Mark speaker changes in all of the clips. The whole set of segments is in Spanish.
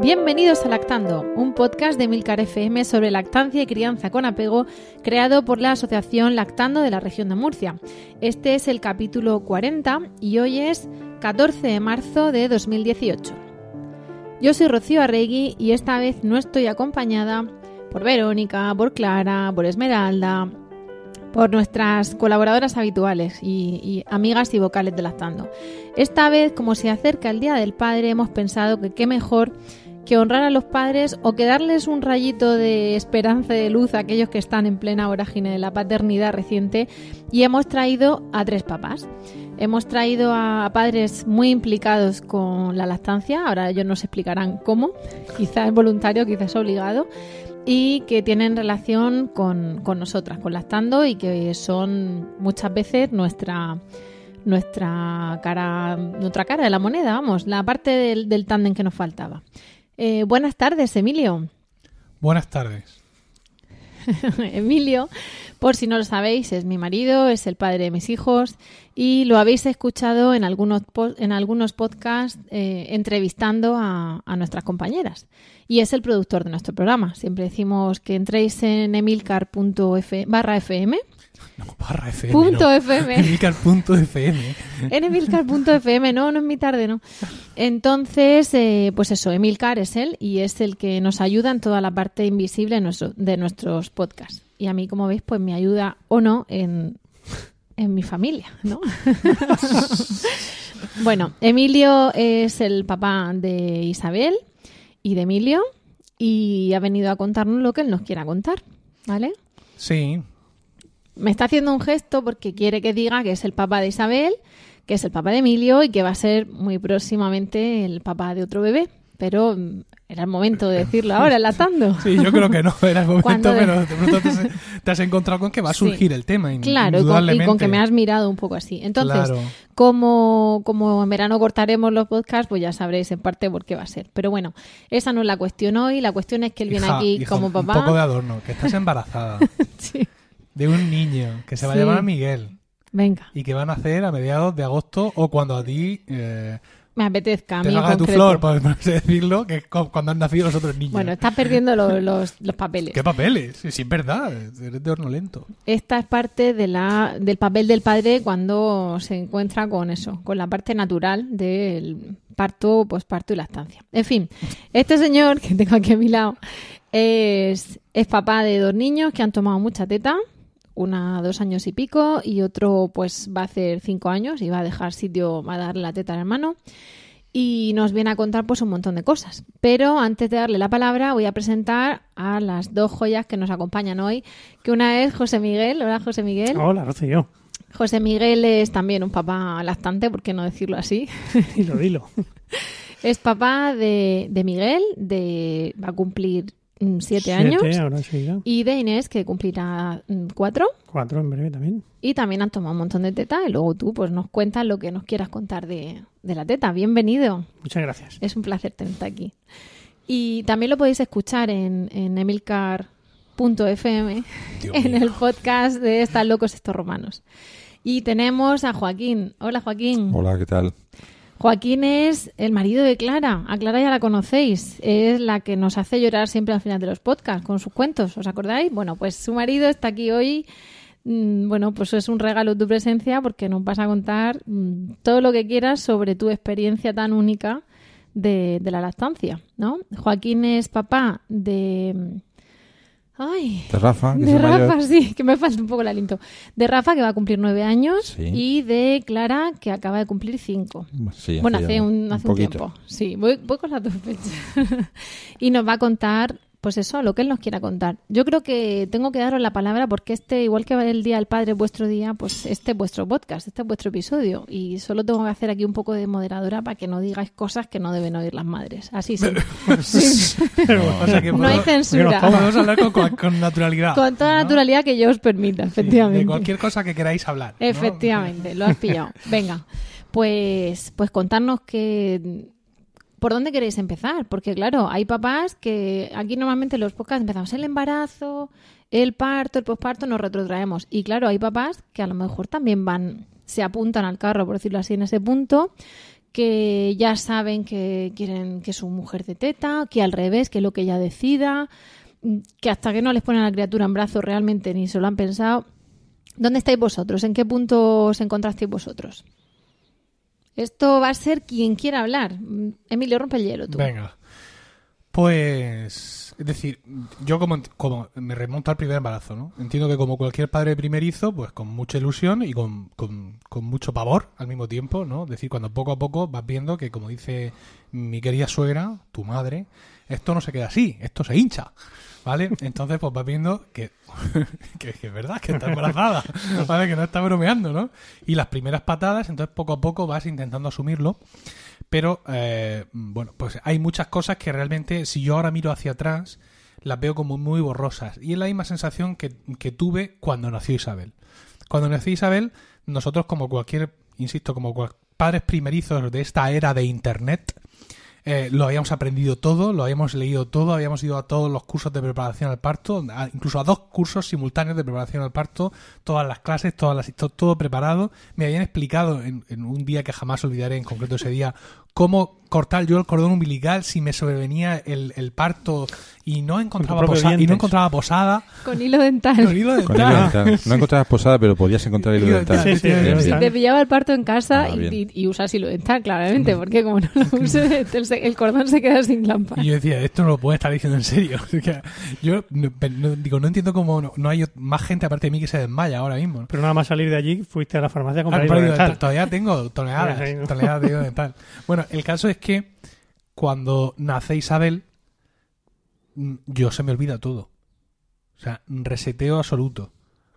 Speaker 1: Bienvenidos a Lactando, un podcast de Milcar FM sobre lactancia y crianza con apego, creado por la Asociación Lactando de la región de Murcia. Este es el capítulo 40 y hoy es 14 de marzo de 2018. Yo soy Rocío Arregui y esta vez no estoy acompañada por Verónica, por Clara, por Esmeralda, por nuestras colaboradoras habituales y, y, amigas y vocales de Lactando. Esta vez, como se acerca el Día del Padre, hemos pensado que qué mejor que honrar a los padres o que darles un rayito de esperanza y de luz a aquellos que están en plena vorágine de la paternidad reciente y hemos traído a tres papás. Hemos traído a padres muy implicados con la lactancia, ahora ellos nos explicarán cómo, quizás es voluntario, quizás obligado, y que tienen relación con, con nosotras, con lactando y que son muchas veces nuestra nuestra cara, nuestra cara de la moneda, vamos, la parte del, del tándem que nos faltaba. Eh, buenas tardes, Emilio.
Speaker 2: Buenas tardes.
Speaker 1: Emilio, por si no lo sabéis, es mi marido, es el padre de mis hijos y lo habéis escuchado en algunos, en algunos podcasts eh, entrevistando a, a, nuestras compañeras. Y es el productor de nuestro programa. Siempre decimos que entréis en emilcar.f barra fm
Speaker 2: no, barra FM.
Speaker 1: Punto
Speaker 2: no.
Speaker 1: FM.
Speaker 2: Emilcar.fm.
Speaker 1: En Emilcar.fm, no, no es mi tarde, no. Entonces, eh, pues eso, Emilcar es él y es el que nos ayuda en toda la parte invisible de, nuestro, de nuestros podcasts. Y a mí, como veis, pues me ayuda o no en, en mi familia, ¿no? bueno, Emilio es el papá de Isabel y de Emilio y ha venido a contarnos lo que él nos quiera contar, ¿vale?
Speaker 2: Sí,
Speaker 1: me está haciendo un gesto porque quiere que diga que es el papá de Isabel, que es el papá de Emilio y que va a ser muy próximamente el papá de otro bebé. Pero era el momento de decirlo ahora, enlatando.
Speaker 2: Sí, yo creo que no era el momento, de... pero de pronto te, te, has encontrado con que va a surgir sí. el tema.
Speaker 1: Claro, y con, y con, que me has mirado un poco así. Entonces,
Speaker 2: Claro.
Speaker 1: como, como en verano cortaremos los podcasts, pues ya sabréis en parte por qué va a ser. Pero bueno, esa no es la cuestión hoy. La cuestión es que él viene
Speaker 2: Hija,
Speaker 1: aquí
Speaker 2: hija,
Speaker 1: como papá.
Speaker 2: Un poco de adorno, que estás embarazada
Speaker 1: sí.
Speaker 2: De un niño que se va
Speaker 1: Sí.
Speaker 2: a llamar Miguel
Speaker 1: Venga,
Speaker 2: y que va a nacer a mediados de agosto o cuando a ti eh,
Speaker 1: me apetezca a
Speaker 2: te
Speaker 1: mí
Speaker 2: salga de tu flor, por decirlo, que es cu- cuando han nacido los otros niños.
Speaker 1: Bueno, estás perdiendo los, los, los papeles.
Speaker 2: ¿Qué papeles? Sí, sí, es verdad, eres de horno lento.
Speaker 1: Esta es parte de la, del papel del padre cuando se encuentra con eso, con la parte natural del parto, posparto y lactancia. En fin, este señor que tengo aquí a mi lado es, es papá de dos niños que han tomado mucha teta, una dos años y pico y otro pues va a hacer cinco años y va a dejar sitio, va a darle la teta al hermano y nos viene a contar pues un montón de cosas. Pero antes de darle la palabra voy a presentar a las dos joyas que nos acompañan hoy, que una es José Miguel. Hola José Miguel.
Speaker 3: Hola, Rocío.
Speaker 1: José Miguel es también un papá lactante, ¿por qué no decirlo así?
Speaker 3: Dilo, dilo.
Speaker 1: es papá de, de Miguel, de va a cumplir siete,
Speaker 3: Siete,
Speaker 1: años,
Speaker 3: ahora
Speaker 1: y de Inés, que cumplirá mm, cuatro.
Speaker 3: Cuatro en breve también.
Speaker 1: Y también han tomado un montón de teta y luego tú pues nos cuentas lo que nos quieras contar de, de la teta. Bienvenido.
Speaker 3: Muchas gracias.
Speaker 1: Es un placer tenerte aquí. Y también lo podéis escuchar en, en emilcar.fm, en
Speaker 2: mío.
Speaker 1: el podcast de Están locos estos romanos. Y tenemos a Joaquín. Hola Joaquín.
Speaker 4: Hola, ¿qué tal?
Speaker 1: Joaquín es el marido de Clara. A Clara ya la conocéis. Es la que nos hace llorar siempre al final de los podcasts con sus cuentos. ¿Os acordáis? Bueno, pues su marido está aquí hoy. Mm, Bueno, pues es un regalo tu presencia porque nos vas a contar mm, todo lo que quieras sobre tu experiencia tan única de, de la lactancia, ¿no? Joaquín es papá de... Ay,
Speaker 4: De Rafa, que
Speaker 1: de
Speaker 4: mayor.
Speaker 1: Rafa, sí, que me falta un poco el aliento. De Rafa, que va a cumplir nueve años,
Speaker 4: Sí.
Speaker 1: y de Clara, que acaba de cumplir cinco.
Speaker 4: Sí,
Speaker 1: bueno, hace un, hace un tiempo. Sí, voy, voy con las dos fechas. y nos va a contar pues eso, lo que él nos quiera contar. Yo creo que tengo que daros la palabra porque este, igual que el Día del Padre es vuestro día, pues este es vuestro podcast, este es vuestro episodio. Y solo tengo que hacer aquí un poco de moderadora para que no digáis cosas que no deben oír las madres. Así sí.
Speaker 2: O sea que
Speaker 1: No hay censura.
Speaker 2: Podemos hablar con, con- con naturalidad.
Speaker 1: Con toda
Speaker 2: ¿no?
Speaker 1: naturalidad que yo os permita,
Speaker 2: Sí,
Speaker 1: efectivamente.
Speaker 2: de cualquier cosa que queráis hablar. ¿no?
Speaker 1: Efectivamente, lo has pillado. Venga, pues, pues contarnos que por dónde queréis empezar, porque claro, hay papás que aquí normalmente los podcasts empezamos el embarazo, el parto, el posparto, nos retrotraemos. Y claro, hay papás que a lo mejor también van, se apuntan al carro, por decirlo así, en ese punto, que ya saben que quieren que su mujer de teta, que al revés, que lo que ella decida, que hasta que no les ponen a la criatura en brazos realmente ni se lo han pensado. ¿Dónde estáis vosotros? ¿En qué punto os encontrasteis vosotros? Esto va a ser quien quiera hablar. Emilio, rompe el hielo tú.
Speaker 2: Venga. Pues, es decir, yo como, como me remonto al primer embarazo, ¿no? Entiendo que como cualquier padre primerizo, pues con mucha ilusión y con, con, con mucho pavor al mismo tiempo, ¿no? Es decir, cuando poco a poco vas viendo que, como dice mi querida suegra, tu madre, esto no se queda así, esto se hincha, ¿vale? Entonces, pues vas viendo que, que, que es verdad, que está embarazada, ¿vale? Que no está bromeando, ¿no? Y las primeras patadas, entonces poco a poco vas intentando asumirlo. Pero, eh, bueno, pues hay muchas cosas que realmente, si yo ahora miro hacia atrás, las veo como muy borrosas. Y es la misma sensación que, que tuve cuando nació Isabel. Cuando nació Isabel, nosotros como cualquier, insisto, como cual- padres primerizos de esta era de Internet, eh, lo habíamos aprendido todo, lo habíamos leído todo, habíamos ido a todos los cursos de preparación al parto, incluso a dos cursos simultáneos de preparación al parto, todas las clases, todas las, to- todo preparado. Me habían explicado en, en un día que jamás olvidaré, en concreto ese día, cómo cortar yo el cordón umbilical si me sobrevenía el, el parto y no encontraba,
Speaker 3: propios
Speaker 2: posa- y no encontraba posada.
Speaker 1: Con hilo dental.
Speaker 2: Con hilo
Speaker 4: Con
Speaker 2: dental.
Speaker 4: hilo dental. No encontrabas posada, pero podías encontrar hilo
Speaker 2: Hilo
Speaker 4: dental.
Speaker 3: Sí, sí, hilo dental.
Speaker 1: Te pillaba el parto en casa
Speaker 4: Ah,
Speaker 1: y,
Speaker 4: bien.
Speaker 1: y- y usas hilo dental, claramente, porque como no lo uses, el, el cordón se queda sin lámpara.
Speaker 2: Y yo decía, esto no lo puede estar diciendo en serio. O sea, yo no, digo, no entiendo cómo no, no hay más gente aparte de mí que se desmaya ahora mismo. ¿no?
Speaker 3: Pero nada más salir de allí, fuiste a la farmacia a
Speaker 2: Ah,
Speaker 3: comprar
Speaker 2: pero
Speaker 3: hilo dental.
Speaker 2: Todavía tengo toneladas, toneladas de hilo dental. Bueno, el caso es que cuando nace Isabel, mm, yo se me olvida todo. O sea, reseteo absoluto.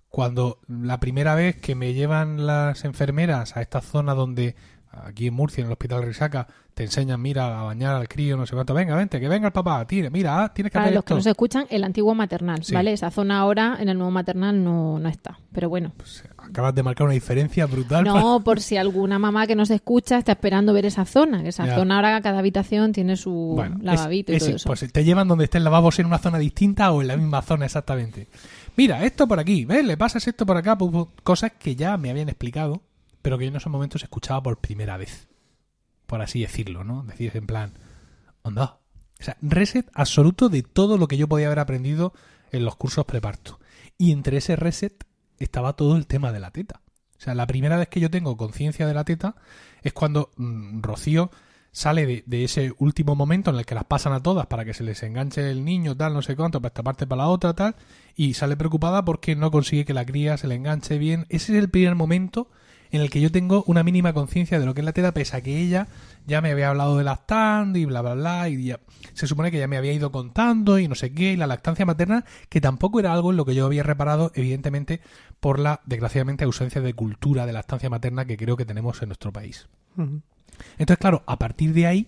Speaker 2: Cuando la primera vez que me llevan las enfermeras a esta zona donde, aquí en Murcia, en el Hospital Risaca, te enseñan, mira, a bañar al crío, no sé cuánto, venga, vente, que venga el papá, tire, mira, ah, tienes que
Speaker 1: Para los que
Speaker 2: esto.
Speaker 1: nos escuchan, el antiguo maternal,
Speaker 2: Sí.
Speaker 1: ¿vale? Esa zona ahora en el nuevo maternal no, no está. Pero bueno,
Speaker 2: Pues, acabas de marcar una diferencia brutal.
Speaker 1: no por si alguna mamá que nos escucha está esperando ver esa zona. que Esa
Speaker 2: Ya.
Speaker 1: zona ahora cada habitación tiene su
Speaker 2: Bueno,
Speaker 1: lavabito
Speaker 2: es-
Speaker 1: y todo
Speaker 2: es-
Speaker 1: eso.
Speaker 2: Pues te llevan donde esté el lavabo en una zona distinta o en la misma zona exactamente. Mira, esto por aquí, ¿ves? Le pasas esto por acá, cosas que ya me habían explicado, pero que yo en esos momentos escuchaba por primera vez. Por así decirlo, ¿no? Decir en plan, onda. O sea, reset absoluto de todo lo que yo podía haber aprendido en los cursos preparto. Y entre ese reset estaba todo el tema de la teta. O sea, la primera vez que yo tengo conciencia de la teta es cuando mm, Rocío sale de, de ese último momento en el que las pasan a todas para que se les enganche el niño, tal, no sé cuánto, para esta parte, para la otra, tal, y sale preocupada porque no consigue que la cría se le enganche bien. Ese es el primer momento en el que yo tengo una mínima conciencia de lo que es la teta, pese a que ella ya me había hablado de lactando y bla, bla, bla, y ya- se supone que ya me había ido contando y no sé qué, y la lactancia materna, que tampoco era algo en lo que yo había reparado, evidentemente, por la, desgraciadamente, ausencia de cultura de lactancia materna que creo que tenemos en nuestro país. Entonces, claro, a partir de ahí,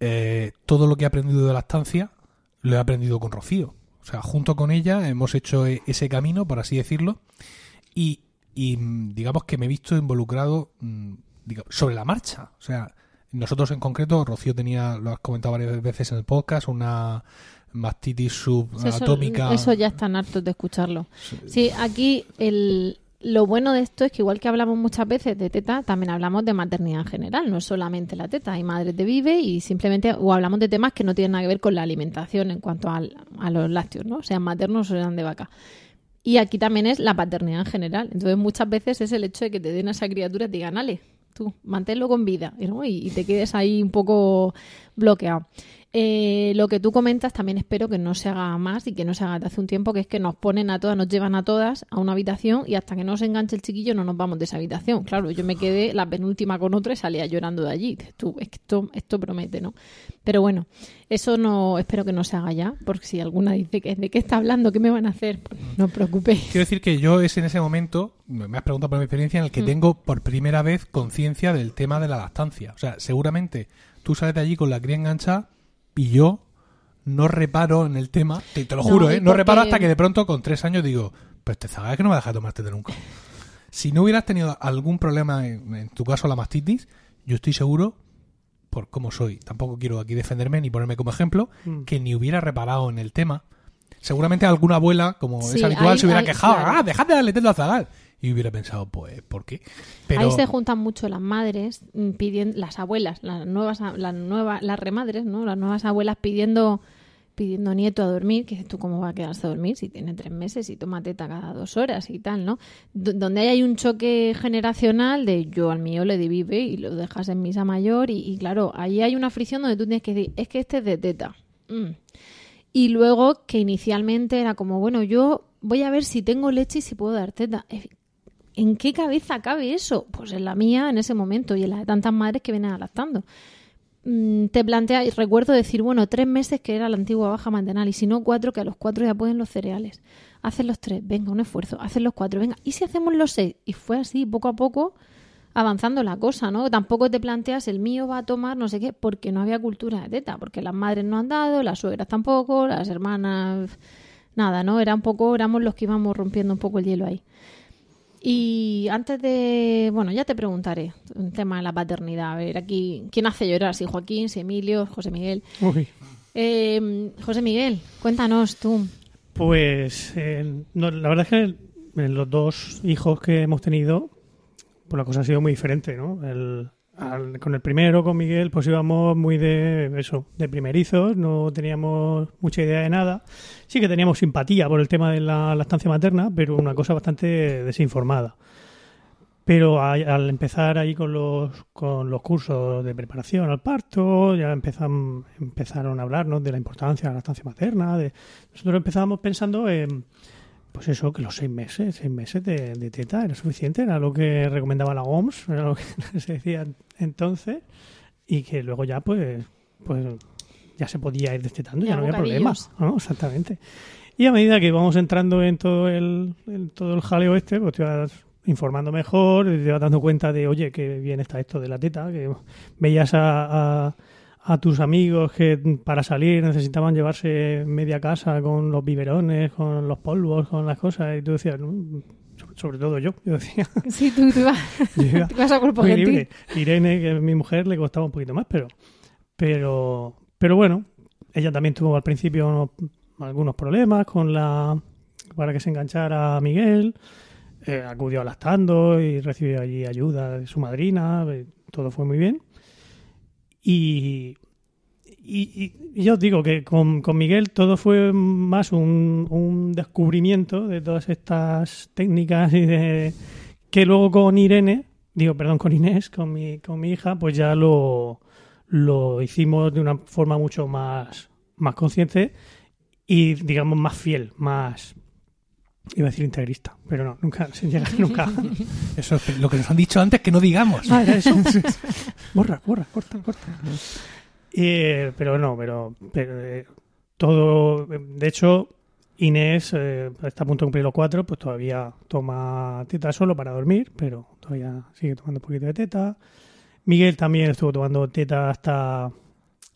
Speaker 2: eh, todo lo que he aprendido de lactancia lo he aprendido con Rocío. O sea, junto con ella hemos hecho e- ese camino, por así decirlo, y, y, mm, digamos que me he visto involucrado mm, sobre la marcha. O sea, nosotros en concreto, Rocío tenía, lo has comentado varias veces en el podcast, una mastitis subatómica.
Speaker 1: Eso ya están hartos de escucharlo. Sí, aquí el, lo bueno de esto es que igual que hablamos muchas veces de teta, también hablamos de maternidad en general, no es solamente la teta, hay madres de vive y simplemente o hablamos de temas que no tienen nada que ver con la alimentación en cuanto al- a los lácteos, ¿no? Sean maternos o sean de vaca. Y aquí también es la paternidad en general. Entonces muchas veces es el hecho de que te den a esa criatura y te digan, ale, tú, manténlo con vida ¿no? y, y te quedes ahí un poco bloqueado. Eh, lo que tú comentas también espero que no se haga más y que no se haga de hace un tiempo, que es que nos ponen a todas, nos llevan a todas a una habitación y hasta que no se enganche el chiquillo no nos vamos de esa habitación. Claro, yo me quedé la penúltima con otra y salía llorando de allí. Tú, esto, esto promete, ¿no? Pero bueno, eso no espero que no se haga ya, porque si alguna dice que de qué está hablando, qué me van a hacer, pues no os preocupéis.
Speaker 2: Quiero decir que yo es en ese momento, me has preguntado por mi experiencia, en el que
Speaker 1: Mm.
Speaker 2: tengo por primera vez conciencia del tema de la lactancia. O sea, seguramente tú sales de allí con la cría enganchada y yo no reparo en el tema, te, te lo
Speaker 1: No,
Speaker 2: juro, ¿eh? No reparo hasta que de pronto con tres años digo, pues te zagas que no me dejas tomarte de nunca. Si no hubieras tenido algún problema, en, en tu caso la mastitis, yo estoy seguro, por cómo soy, tampoco quiero aquí defenderme ni ponerme como ejemplo,
Speaker 3: Mm.
Speaker 2: que ni hubiera reparado en el tema. Seguramente alguna abuela, como
Speaker 1: Sí,
Speaker 2: es habitual, se hubiera quejado,
Speaker 1: claro.
Speaker 2: ah, dejad de darle teta a Zagal. Y hubiera pensado, pues, ¿por qué? Pero
Speaker 1: Ahí se juntan mucho las madres mm, pidiendo, las abuelas, las nuevas, las nuevas, las remadres, ¿no? Las nuevas abuelas pidiendo, pidiendo nieto a dormir, que tú cómo va a quedarse a dormir si tiene tres meses y toma teta cada dos horas y tal, ¿no? D- donde hay un choque generacional de yo al mío le di vive y lo dejas en misa mayor y, y claro, ahí hay una fricción donde tú tienes que decir, es que este es de teta. Mm. Y luego que inicialmente era como, bueno, yo voy a ver si tengo leche y si puedo dar teta. ¿En qué cabeza cabe eso? Pues en la mía en ese momento y en la de tantas madres que vienen adaptando. Mm, Te plantea, y recuerdo decir, bueno, tres meses que era la antigua baja mantenal y si no cuatro, que a los cuatro ya pueden los cereales. Hacen los tres, venga, un esfuerzo, hacen los cuatro, venga, ¿y si hacemos los seis? Y fue así, poco a poco, avanzando la cosa, ¿no? Tampoco te planteas, el mío va a tomar no sé qué, porque no había cultura de teta, porque las madres no han dado, las suegras tampoco, las hermanas, nada, ¿no? Era un poco, éramos los que íbamos rompiendo un poco el hielo ahí. Y antes de, bueno, ya te preguntaré un tema de la paternidad. A ver, aquí, ¿quién hace llorar? Si Joaquín, si Emilio, José Miguel.
Speaker 3: Uy.
Speaker 1: Eh, José Miguel, cuéntanos tú.
Speaker 3: Pues eh, no, la verdad es que en los dos hijos que hemos tenido, pues la cosa ha sido muy diferente, ¿no? El- al- con el primero, con Miguel, pues íbamos muy de eso, de primerizos, no teníamos mucha idea de nada. Sí que teníamos simpatía por el tema de la lactancia materna, pero una cosa bastante desinformada. Pero a- al empezar ahí con los, con los cursos de preparación al parto, ya empezan, empezaron a hablarnos de la importancia de la lactancia materna. De, nosotros empezábamos pensando en, pues eso, que los seis meses, seis meses de, de teta era suficiente, era lo que recomendaba la OMS, era lo que se decía entonces, y que luego ya pues, pues ya se podía ir destetando, ya,
Speaker 1: Ya
Speaker 3: no había problema.
Speaker 1: bocadillos.
Speaker 3: ¿no? Exactamente. Y a medida que vamos entrando en todo el, en todo el jaleo este, pues te vas informando mejor, te vas dando cuenta de, oye, que bien está esto de la teta, que veías a, a, a tus amigos que para salir necesitaban llevarse media casa con los biberones, con los polvos, con las cosas, y tú decías, "Mm", sobre- sobre todo yo, yo decía,
Speaker 1: Sí, tú, tú
Speaker 3: yo iba
Speaker 1: tú a cuerpo gentil.
Speaker 3: Irene, que es mi mujer, le costaba un poquito más, pero, pero, pero bueno, ella también tuvo al principio unos- algunos problemas con la para que se enganchara a Miguel. Eh, acudió a lactando y recibió allí ayuda de su madrina. eh, todo fue muy bien. Y, y, yo os digo que con, con Miguel todo fue más un, un descubrimiento de todas estas técnicas y de que luego con Irene, digo, perdón, con Inés, con mi, con mi hija, pues ya lo, lo hicimos de una forma mucho más, más consciente y, digamos, más fiel, más, iba a decir integrista, pero no, nunca, sin llegar nunca.
Speaker 2: eso es lo que nos han dicho antes que no digamos.
Speaker 3: Ah, era eso. borra, borra, corta, corta. Eh, pero no, pero, pero, eh, todo, de hecho, Inés eh, está a punto de cumplir los cuatro, pues todavía toma teta solo para dormir, pero todavía sigue tomando un poquito de teta. Miguel también estuvo tomando teta hasta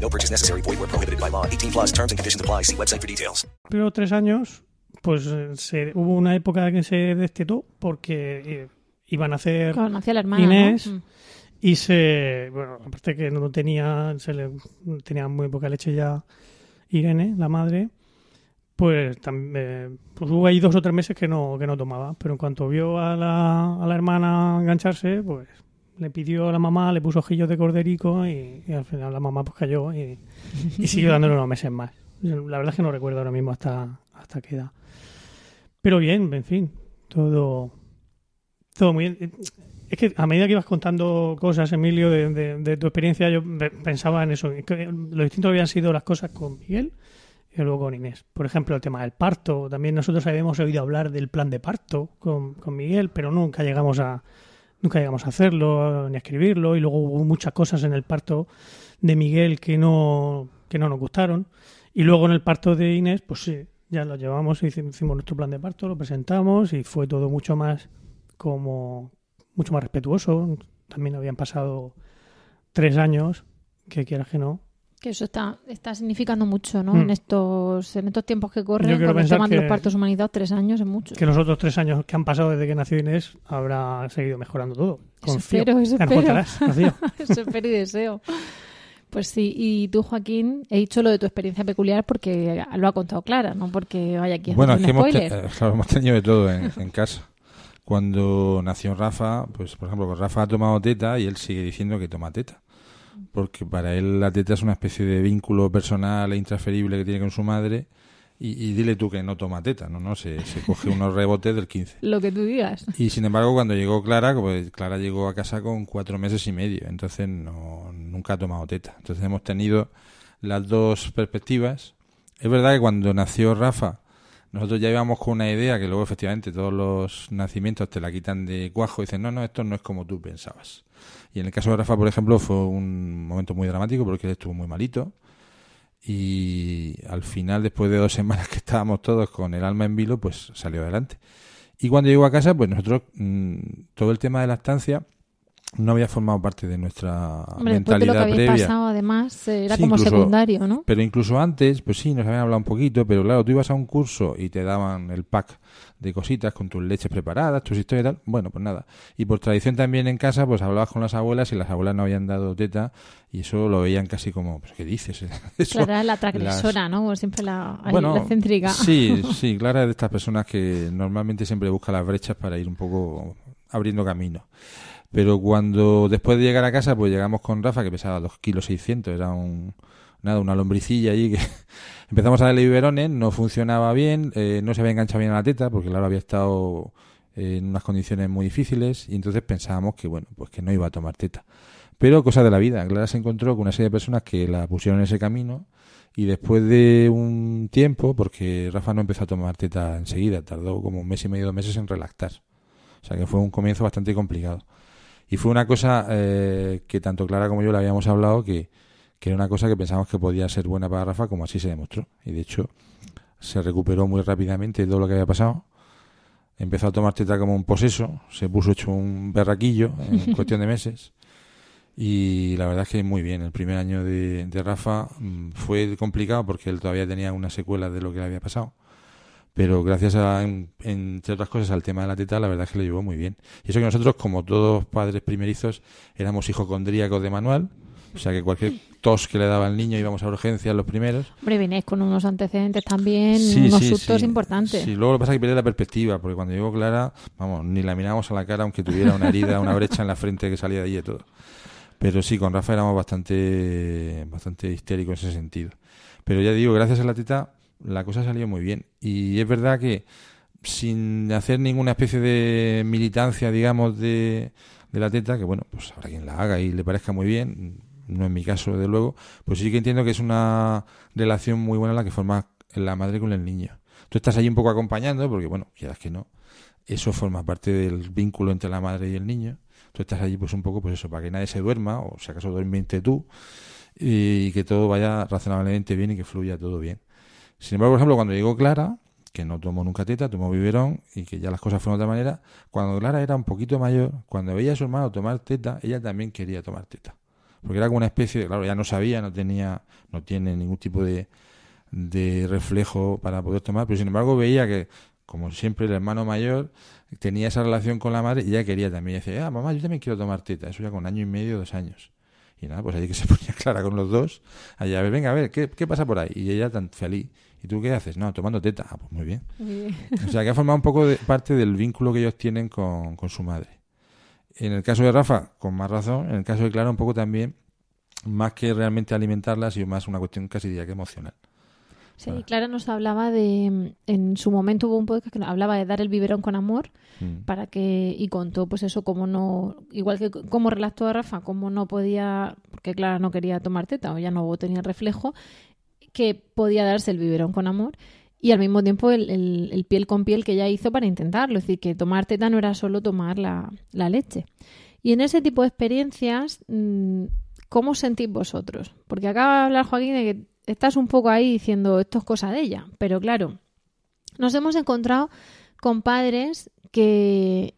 Speaker 5: No purchase necessary. Void where prohibited by law. 18 plus terms and conditions apply. See website for details.
Speaker 3: Pero tres años, pues eh, se, hubo una época que se destetó porque eh, iban a hacer
Speaker 1: Claro, la hermana.
Speaker 3: Inés
Speaker 1: ¿no? Mm.
Speaker 3: y se, bueno, aparte que no tenía, se le, tenía muy poca leche ya Irene, la madre, pues, tam- eh, pues hubo ahí dos o tres meses que no, que no tomaba, pero en cuanto vio a la, a la hermana engancharse, pues le pidió a la mamá, le puso ojillos de corderico y, y al final la mamá pues cayó y, y siguió dándole unos meses más. La verdad es que no recuerdo ahora mismo hasta, hasta qué edad. Pero bien, en fin, todo, todo muy bien. Es que a medida que ibas contando cosas, Emilio, de, de- de tu experiencia, yo pe- pensaba en eso. que Lo distinto habían sido las cosas con Miguel y luego con Inés. Por ejemplo, el tema del parto. También nosotros habíamos oído hablar del plan de parto con, con Miguel, pero nunca llegamos a nunca llegamos a hacerlo ni a escribirlo. Y luego hubo muchas cosas en el parto de Miguel que no, que no nos gustaron. Y luego en el parto de Inés, pues sí, ya lo llevamos, hici- hicimos nuestro plan de parto, lo presentamos y fue todo mucho más como mucho más respetuoso. También habían pasado tres años, que quieras que no.
Speaker 1: Que eso está, está significando mucho, ¿no?
Speaker 3: Mm.
Speaker 1: En estos en estos tiempos que corren tema de los partos humanizados, tres años es mucho.
Speaker 3: Que los otros tres años que han pasado desde que nació Inés habrá seguido mejorando todo.
Speaker 1: Eso
Speaker 3: Confío.
Speaker 1: espero, eso espero.
Speaker 3: Rocío.
Speaker 1: Eso espero y deseo. Pues sí, y tú, Joaquín, he dicho lo de tu experiencia peculiar porque lo ha contado Clara, no porque vaya aquí a
Speaker 4: Bueno, es que hemos, te- eh, claro, hemos tenido de todo en, en casa. Cuando nació Rafa, pues por ejemplo, Rafa ha tomado teta y él sigue diciendo que toma teta. Porque para él la teta es una especie de vínculo personal e intransferible que tiene con su madre. Y, y dile tú que no toma teta, ¿no? no se, se coge unos rebotes del 15.
Speaker 1: Lo que tú digas.
Speaker 4: Y sin embargo, cuando llegó Clara, pues Clara llegó a casa con cuatro meses y medio, entonces no, nunca ha tomado teta. Entonces hemos tenido las dos perspectivas. Es verdad que cuando nació Rafa, nosotros ya íbamos con una idea que luego efectivamente todos los nacimientos te la quitan de cuajo y dicen, no, no, esto no es como tú pensabas. Y en el caso de Rafa, por ejemplo, fue un momento muy dramático porque él estuvo muy malito. Y al final, después de dos semanas que estábamos todos con el alma en vilo, pues salió adelante. Y cuando llegó a casa, pues nosotros, mm, todo el tema de lactancia no había formado parte de nuestra
Speaker 1: Hombre, de lo que
Speaker 4: mentalidad previa.
Speaker 1: pasado, además, eh, era
Speaker 4: Sí,
Speaker 1: como
Speaker 4: incluso-
Speaker 1: secundario, ¿no?
Speaker 4: Pero incluso antes, pues sí, nos habían hablado un poquito, pero claro, tú ibas a un curso y te daban el pack de cositas con tus leches preparadas, tus historias y tal. Bueno, pues nada. Y por tradición también en casa, pues hablabas con las abuelas y las abuelas no habían dado teta y eso lo veían casi como, pues ¿qué dices? Eso,
Speaker 1: Clara es la
Speaker 4: las-
Speaker 1: transgresora, ¿no? Como siempre la,
Speaker 4: bueno,
Speaker 1: la.
Speaker 4: Sí, sí, Clara es de estas personas que normalmente siempre busca las brechas para ir un poco abriendo camino. Pero cuando después de llegar a casa, pues llegamos con Rafa, que pesaba 2 kilos 600, era un, nada, una lombricilla allí que empezamos a darle biberones, no funcionaba bien, eh, no se había enganchado bien a la teta, porque Laura había estado eh, en unas condiciones muy difíciles, y entonces pensábamos que, bueno, pues que no iba a tomar teta. Pero cosa de la vida, Clara se encontró con una serie de personas que la pusieron en ese camino, y después de un tiempo, porque Rafa no empezó a tomar teta enseguida, tardó como un mes y medio, dos meses en relactar. O sea que fue un comienzo bastante complicado. Y fue una cosa eh, que tanto Clara como yo le habíamos hablado, que, que era una cosa que pensamos que podía ser buena para Rafa, como así se demostró. Y de hecho, se recuperó muy rápidamente de todo lo que había pasado. Empezó a tomar teta como un poseso, se puso hecho un berraquillo en cuestión de meses. Y la verdad es que muy bien. El primer año de, de Rafa mm, fue complicado porque él todavía tenía una secuela de lo que le había pasado. Pero gracias a, en- entre otras cosas, al tema de la teta, la verdad es que lo llevó muy bien. Y eso que nosotros, como todos padres primerizos, éramos hijocondríacos de manual. O sea que cualquier tos que le daba al niño íbamos a urgencias los primeros.
Speaker 1: Hombre, vienes con unos antecedentes también,
Speaker 4: Sí,
Speaker 1: unos
Speaker 4: sí,
Speaker 1: sustos
Speaker 4: sí.
Speaker 1: importantes.
Speaker 4: Sí, luego lo que pasa es que pierde la perspectiva, porque cuando llegó Clara, vamos, ni la mirábamos a la cara, aunque tuviera una herida, una brecha en la frente que salía de allí y todo. Pero sí, con Rafa éramos bastante, bastante histéricos en ese sentido. Pero ya digo, gracias a la teta, la cosa salió muy bien. Y es verdad que sin hacer ninguna especie de militancia, digamos, de, de la teta, que bueno, pues habrá quien la haga y le parezca muy bien, no es mi caso, de luego, pues sí que entiendo que es una relación muy buena la que forma la madre con el niño. Tú estás ahí un poco acompañando, porque bueno, quieras que no, eso forma parte del vínculo entre la madre y el niño. Tú estás allí pues un poco, pues eso, para que nadie se duerma, o si acaso duermente tú, y que todo vaya razonablemente bien y que fluya todo bien. Sin embargo, por ejemplo, cuando llegó Clara, que no tomó nunca teta, tomó biberón y que ya las cosas fueron de otra manera, cuando Clara era un poquito mayor, cuando veía a su hermano tomar teta, ella también quería tomar teta. Porque era como una especie de, claro, ya no sabía, no tenía, no tiene ningún tipo de, de reflejo para poder tomar, pero sin embargo veía que, como siempre, el hermano mayor tenía esa relación con la madre y ella quería también. Y decía, ah, mamá, yo también quiero tomar teta. Eso ya con año y medio, dos años. Y nada, pues allí que se ponía clara con los dos. Allá, a ver, venga, a ver, ¿qué, ¿qué, pasa por ahí? Y ella tan feliz. ¿Y tú qué haces? No, tomando teta. Ah, pues muy bien. O sea, que ha formado un poco de parte del vínculo que ellos tienen con, con su madre. En el caso de Rafa, con más razón. En el caso de Clara, un poco también, más que realmente alimentarla, ha sido más una cuestión casi diría que emocional.
Speaker 1: Sí, Clara nos hablaba de, en su momento hubo un podcast que hablaba de dar el biberón con amor
Speaker 4: Mm.
Speaker 1: para que y contó pues eso como no igual que como relató a Rafa como no podía porque Clara no quería tomar teta o ya no tenía reflejo que podía darse el biberón con amor y al mismo tiempo el, el- el piel con piel que ella hizo para intentarlo. Es decir que tomar teta no era solo tomar la, la leche. Y en ese tipo de experiencias mm, ¿cómo sentís vosotros? porque acaba de hablar Joaquín de que estás un poco ahí diciendo esto es cosa de ella pero claro nos hemos encontrado con padres que,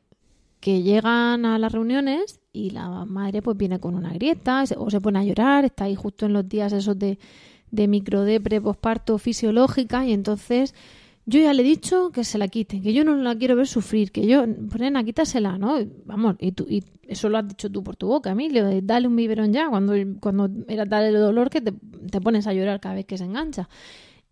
Speaker 1: que llegan a las reuniones y la madre pues viene con una grieta o se pone a llorar, está ahí justo en los días esos de, de microdepre posparto fisiológica y entonces yo ya le he dicho que se la quite, que yo no la quiero ver sufrir, que yo, pues nena, quítasela, ¿no? Vamos, y, tú, y eso lo has dicho tú por tu boca, Emilio, de dale un biberón ya, cuando, cuando era tal el dolor que te, te pones a llorar cada vez que se engancha.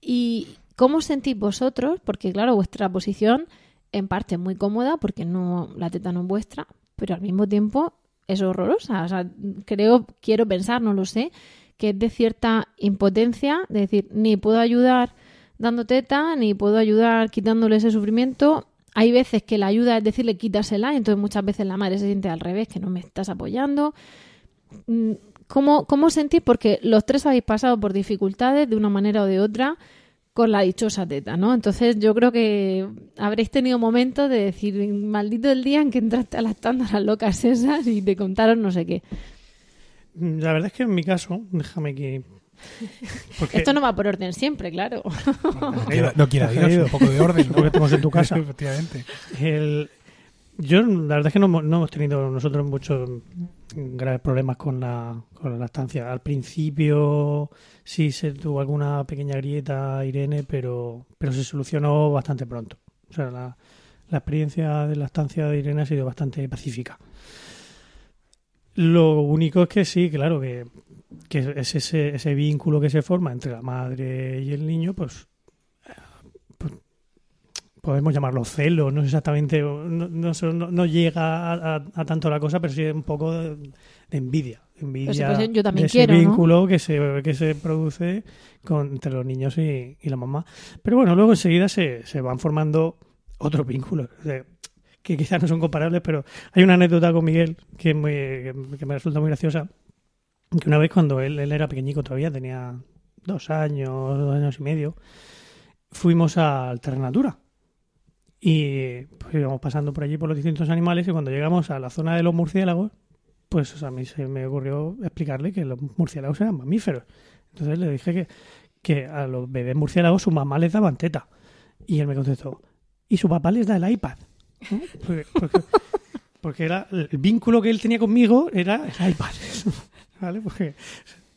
Speaker 1: ¿Y cómo sentís vosotros? Porque claro, vuestra posición en parte es muy cómoda porque no la teta no es vuestra, pero al mismo tiempo es horrorosa. O sea, creo, quiero pensar, no lo sé, que es de cierta impotencia, de decir, ni puedo ayudar dando teta, ni puedo ayudar quitándole ese sufrimiento. Hay veces que la ayuda es decirle quítasela, y entonces muchas veces la madre se siente al revés, que no me estás apoyando. Mm, ¿Cómo, ¿Cómo sentís? Porque los tres habéis pasado por dificultades de una manera o de otra con la dichosa teta, ¿no? Entonces yo creo que habréis tenido momentos de decir, maldito el día en que entraste a las tandas locas esas y te contaron no sé qué.
Speaker 3: La verdad es que en mi caso, déjame que... Porque
Speaker 1: Esto no va por orden siempre, claro.
Speaker 2: No quiera, Dios, un poco de orden. ¿no?
Speaker 3: Porque estamos en tu casa.
Speaker 2: Efectivamente.
Speaker 3: El, yo, la verdad es que no, hemos- no hemos tenido nosotros muchos graves problemas con la, con la lactancia. Al principio sí se tuvo alguna pequeña grieta, Irene, pero, pero se solucionó bastante pronto. O sea, la, la experiencia de lactancia de Irene ha sido bastante pacífica. Lo único es que sí, claro, que, que es ese, ese vínculo que se forma entre la madre y el niño, pues podemos llamarlo celo, no sé exactamente, no, no, llega a, a- a tanto la cosa, pero sí un poco de, de envidia. Envidia
Speaker 1: Pues, pues, yo también
Speaker 3: de ese
Speaker 1: quiero, ¿no?
Speaker 3: vínculo que, se, que se produce con, entre los niños y, y la mamá. Pero bueno, luego enseguida se, se van formando otros vínculos. o sea, que quizás no son comparables, pero hay una anécdota con Miguel que, que, me resulta muy graciosa. Que una vez cuando él, él era pequeñico todavía, tenía dos años, dos años y medio, fuimos a Alternatura. Y pues íbamos pasando por allí por los distintos animales y cuando llegamos a la zona de los murciélagos, pues a mí se me ocurrió explicarle que los murciélagos eran mamíferos. Entonces le dije que, que a los bebés murciélagos su mamá les daba teta. Y él me contestó, y su papá les da el iPad. Porque, porque- porque era el vínculo que él tenía conmigo era el iPad. ¿Vale? Porque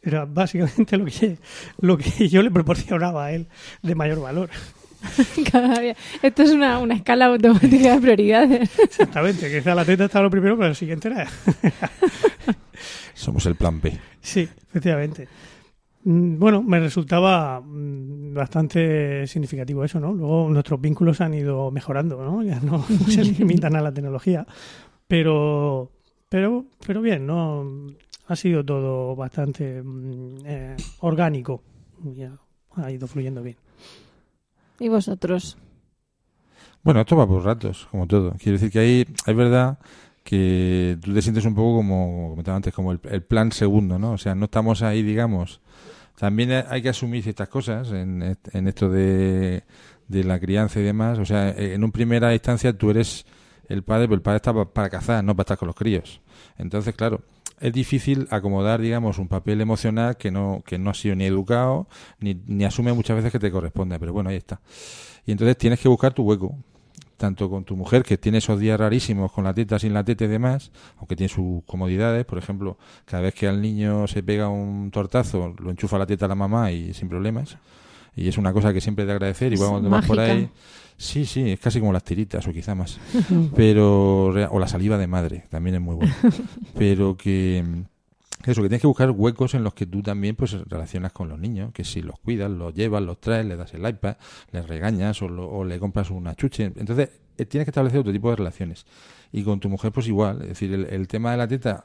Speaker 3: era básicamente lo que, lo que yo le proporcionaba a él de mayor valor.
Speaker 1: Cada día. Esto es una, una escala automática de prioridades.
Speaker 3: Exactamente, quizá la teta estaba lo primero, pero lo siguiente era.
Speaker 4: Somos el plan B.
Speaker 3: Sí, efectivamente. Mm, Bueno, me resultaba mm, bastante significativo eso, ¿no? Luego nuestros vínculos han ido mejorando, ¿no? Ya no se limitan a la tecnología. Pero, pero, pero bien, ¿no? Ha sido todo bastante mm, eh, orgánico. Ya ha ido fluyendo bien.
Speaker 1: ¿Y vosotros?
Speaker 4: Bueno, esto va por ratos, como todo. Quiero decir que ahí es verdad que tú te sientes un poco como, como comentaba antes, como el, el plan segundo, ¿no? O sea, no estamos ahí, digamos. También hay que asumir ciertas cosas en, en esto de, de la crianza y demás. O sea, en una primera instancia tú eres el padre, pero el padre está pa- para cazar, no para estar con los críos. Entonces, claro, es difícil acomodar, digamos, un papel emocional que no, que no ha sido ni educado, ni, ni asume muchas veces que te corresponde, pero bueno, ahí está. Y entonces tienes que buscar tu hueco, tanto con tu mujer, que tiene esos días rarísimos con la teta, sin la teta y demás, aunque tiene sus comodidades, por ejemplo, cada vez que al niño se pega un tortazo, lo enchufa la teta a la mamá y sin problemas. Y es una cosa que siempre de agradecer, igual
Speaker 1: Es
Speaker 4: cuando vas por ahí. Sí, sí, es casi como las tiritas o quizá más. Pero, o la saliva de madre, también es muy buena. Pero que, eso, que tienes que buscar huecos en los que tú también pues relacionas con los niños, que si los cuidas, los llevas, los traes, le das el iPad, les regañas o, lo- le compras una chuche. Entonces, eh, tienes que establecer otro tipo de relaciones. Y con tu mujer, pues igual. Es decir, el, tema de la teta,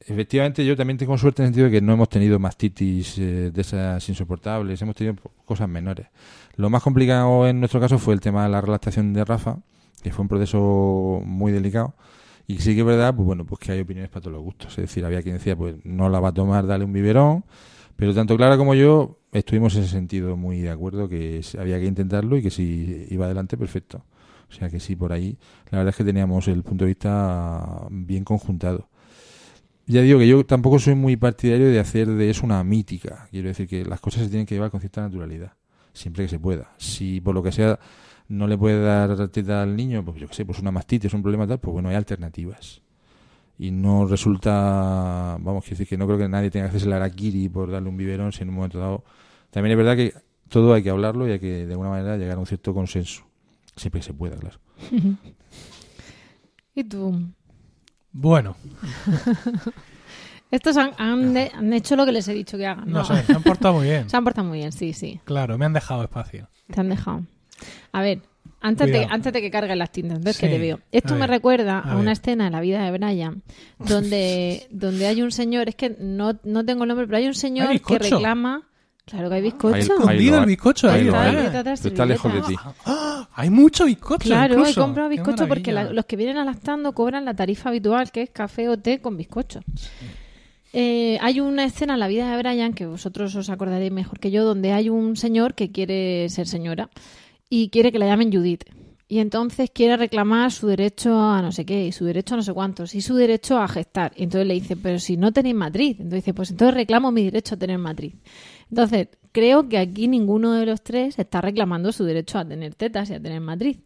Speaker 4: efectivamente yo también tengo suerte en el sentido de que no hemos tenido mastitis eh, de esas insoportables, hemos tenido cosas menores. Lo más complicado en nuestro caso fue el tema de la relactación de Rafa, que fue un proceso muy delicado. Y sí que es verdad, pues bueno, pues que hay opiniones para todos los gustos. Es decir, había quien decía, pues no la va a tomar, dale un biberón. Pero tanto Clara como yo estuvimos en ese sentido muy de acuerdo que había que intentarlo y que si iba adelante, perfecto. O sea que sí, por ahí, la verdad es que teníamos el punto de vista bien conjuntado. Ya digo que yo tampoco soy muy partidario de hacer de eso una mítica. Quiero decir que las cosas se tienen que llevar con cierta naturalidad, siempre que se pueda. Si por lo que sea no le puede dar teta al niño, pues yo qué sé, pues una mastitis, un problema tal, pues bueno, hay alternativas. Y no resulta, vamos, quiero decir que no creo que nadie tenga que hacerse el araquiri por darle un biberón si en un momento dado. También es verdad que todo hay que hablarlo y hay que de alguna manera llegar a un cierto consenso. Siempre que se pueda, claro.
Speaker 1: ¿Y tú?
Speaker 2: Bueno,
Speaker 1: Estos han, han de- han hecho lo que les he dicho que hagan.
Speaker 2: no,
Speaker 1: ¿no?
Speaker 2: sé, se han portado muy bien.
Speaker 1: Se han portado muy bien, sí, sí.
Speaker 2: Claro, me han dejado espacio.
Speaker 1: Te han dejado. A ver, antes de, antes de que carguen las tintas, ves que te veo. Esto
Speaker 2: a
Speaker 1: me
Speaker 2: ver,
Speaker 1: recuerda
Speaker 2: a
Speaker 1: a, una escena en la vida de Brian donde, donde hay un señor, es que no, no tengo el nombre, pero hay un señor que reclama. Claro que hay bizcocho.
Speaker 4: Ahí-
Speaker 2: Escondido el
Speaker 4: hay.
Speaker 2: bizcocho
Speaker 1: Ahí está,
Speaker 4: lejos de ti.
Speaker 2: ¡Ah! Hay mucho bizcocho.
Speaker 1: Claro, he
Speaker 2: incluso.
Speaker 1: comprado
Speaker 2: Qué
Speaker 1: bizcocho porque la- los que vienen alastando cobran la tarifa habitual, que es café o té con bizcocho. Eh, hay una escena en la vida de Brian, que vosotros os acordaréis mejor que yo, donde hay un señor que quiere ser señora y quiere que la llamen Judith. Y entonces quiere reclamar su derecho a no sé qué, y su derecho a no sé cuántos, y su derecho a gestar. Y entonces le dice, pero si no tenéis matriz. Entonces dice, pues entonces reclamo mi derecho a tener matriz. Entonces, creo que aquí ninguno de los tres está reclamando su derecho a tener tetas y a tener matriz.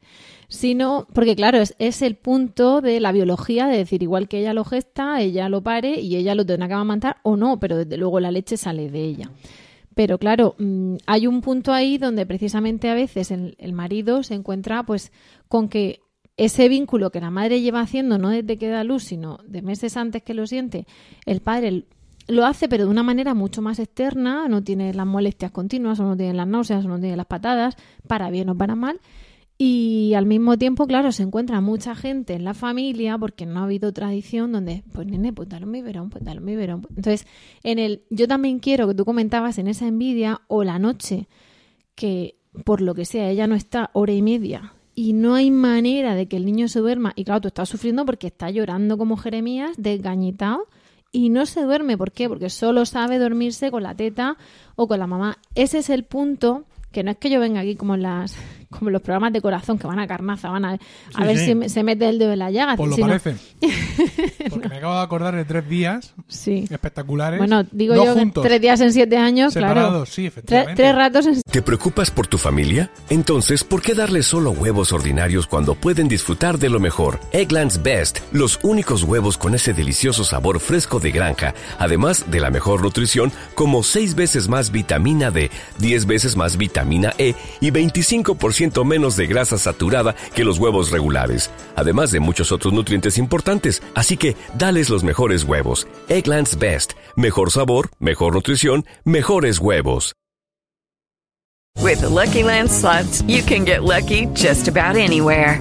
Speaker 1: Sino, porque claro, es, el punto de la biología de decir, igual que ella lo gesta, ella lo pare y ella lo tendrá que amamantar o no, pero desde luego la leche sale de ella. Pero claro, mm, hay un punto ahí donde precisamente a veces el, el marido se encuentra pues con que ese vínculo que la madre lleva haciendo no desde que da luz, sino de meses antes que lo siente, el padre lo hace pero de una manera mucho más externa, no tiene las molestias continuas, o no tiene las náuseas, o no tiene las patadas, para bien o para mal. Y al mismo tiempo, claro, se encuentra mucha gente en la familia porque no ha habido tradición donde, pues nene, pues dale un biberón, pues dale un biberón. Entonces, en el, yo también quiero que tú comentabas en esa envidia o la noche que por lo que sea ella no está hora y media y no hay manera de que el niño se duerma y claro, tú estás sufriendo porque está llorando como Jeremías, desgañitado y no se duerme. ¿Por qué? Porque solo sabe dormirse con la teta o con la mamá. Ese es el punto que no es que yo venga aquí como las como los programas de corazón que van a carnaza, van a, a
Speaker 2: Sí,
Speaker 1: ver
Speaker 2: sí.
Speaker 1: si me- se mete el dedo en la llaga.
Speaker 2: Pues lo parece. Porque me acabo de acordar de tres días
Speaker 1: Sí.
Speaker 2: espectaculares.
Speaker 1: Bueno, digo yo que tres días en siete años, claro.
Speaker 2: separados, sí,
Speaker 1: Tre-
Speaker 2: efectivamente.
Speaker 1: tres ratos en
Speaker 6: ¿Te preocupas por tu familia? Entonces, ¿por qué darles solo huevos ordinarios cuando pueden disfrutar de lo mejor? Eggland's Best, los únicos huevos con ese delicioso sabor fresco de granja, además de la mejor nutrición, como 6 veces más vitamina D, 10 veces más vitamina E y 25% menos de grasa saturada que los huevos regulares, además de muchos otros nutrientes importantes. Así que, dales los mejores huevos. Eggland's Best, mejor sabor, mejor nutrición, mejores huevos.
Speaker 7: With Lucky Land slots, you can get lucky just about anywhere.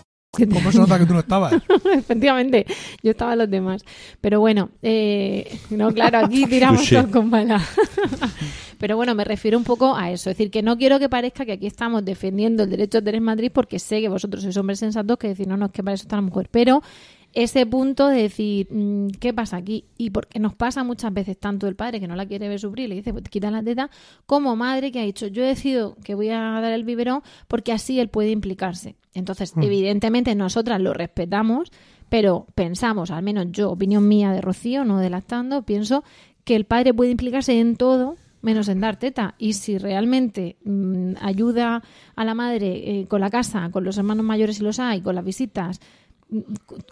Speaker 2: ¿Cómo se nota que tú no estabas?
Speaker 1: Efectivamente, yo estaba en los demás. Pero bueno, eh, no, claro, aquí tiramos con bala. Pero bueno, me refiero un poco a eso. Es decir, que no quiero que parezca que aquí estamos defendiendo el derecho a tener Madrid porque sé que vosotros sois hombres sensatos que decir, no, no, es que para eso está la mujer. Pero ese punto de decir, mm, ¿qué pasa aquí? Y porque nos pasa muchas veces tanto el padre que no la quiere ver sufrir, le dice, pues quita la teta, como madre que ha dicho, yo decido que voy a dar el biberón porque así él puede implicarse. Entonces,
Speaker 3: Mm.
Speaker 1: evidentemente nosotras lo respetamos, pero pensamos, al menos yo, opinión mía de Rocío, no de lactando, pienso que el padre puede implicarse en todo menos en dar teta. Y si realmente mm, ayuda a la madre eh, con la casa, con los hermanos mayores si los hay, con las visitas,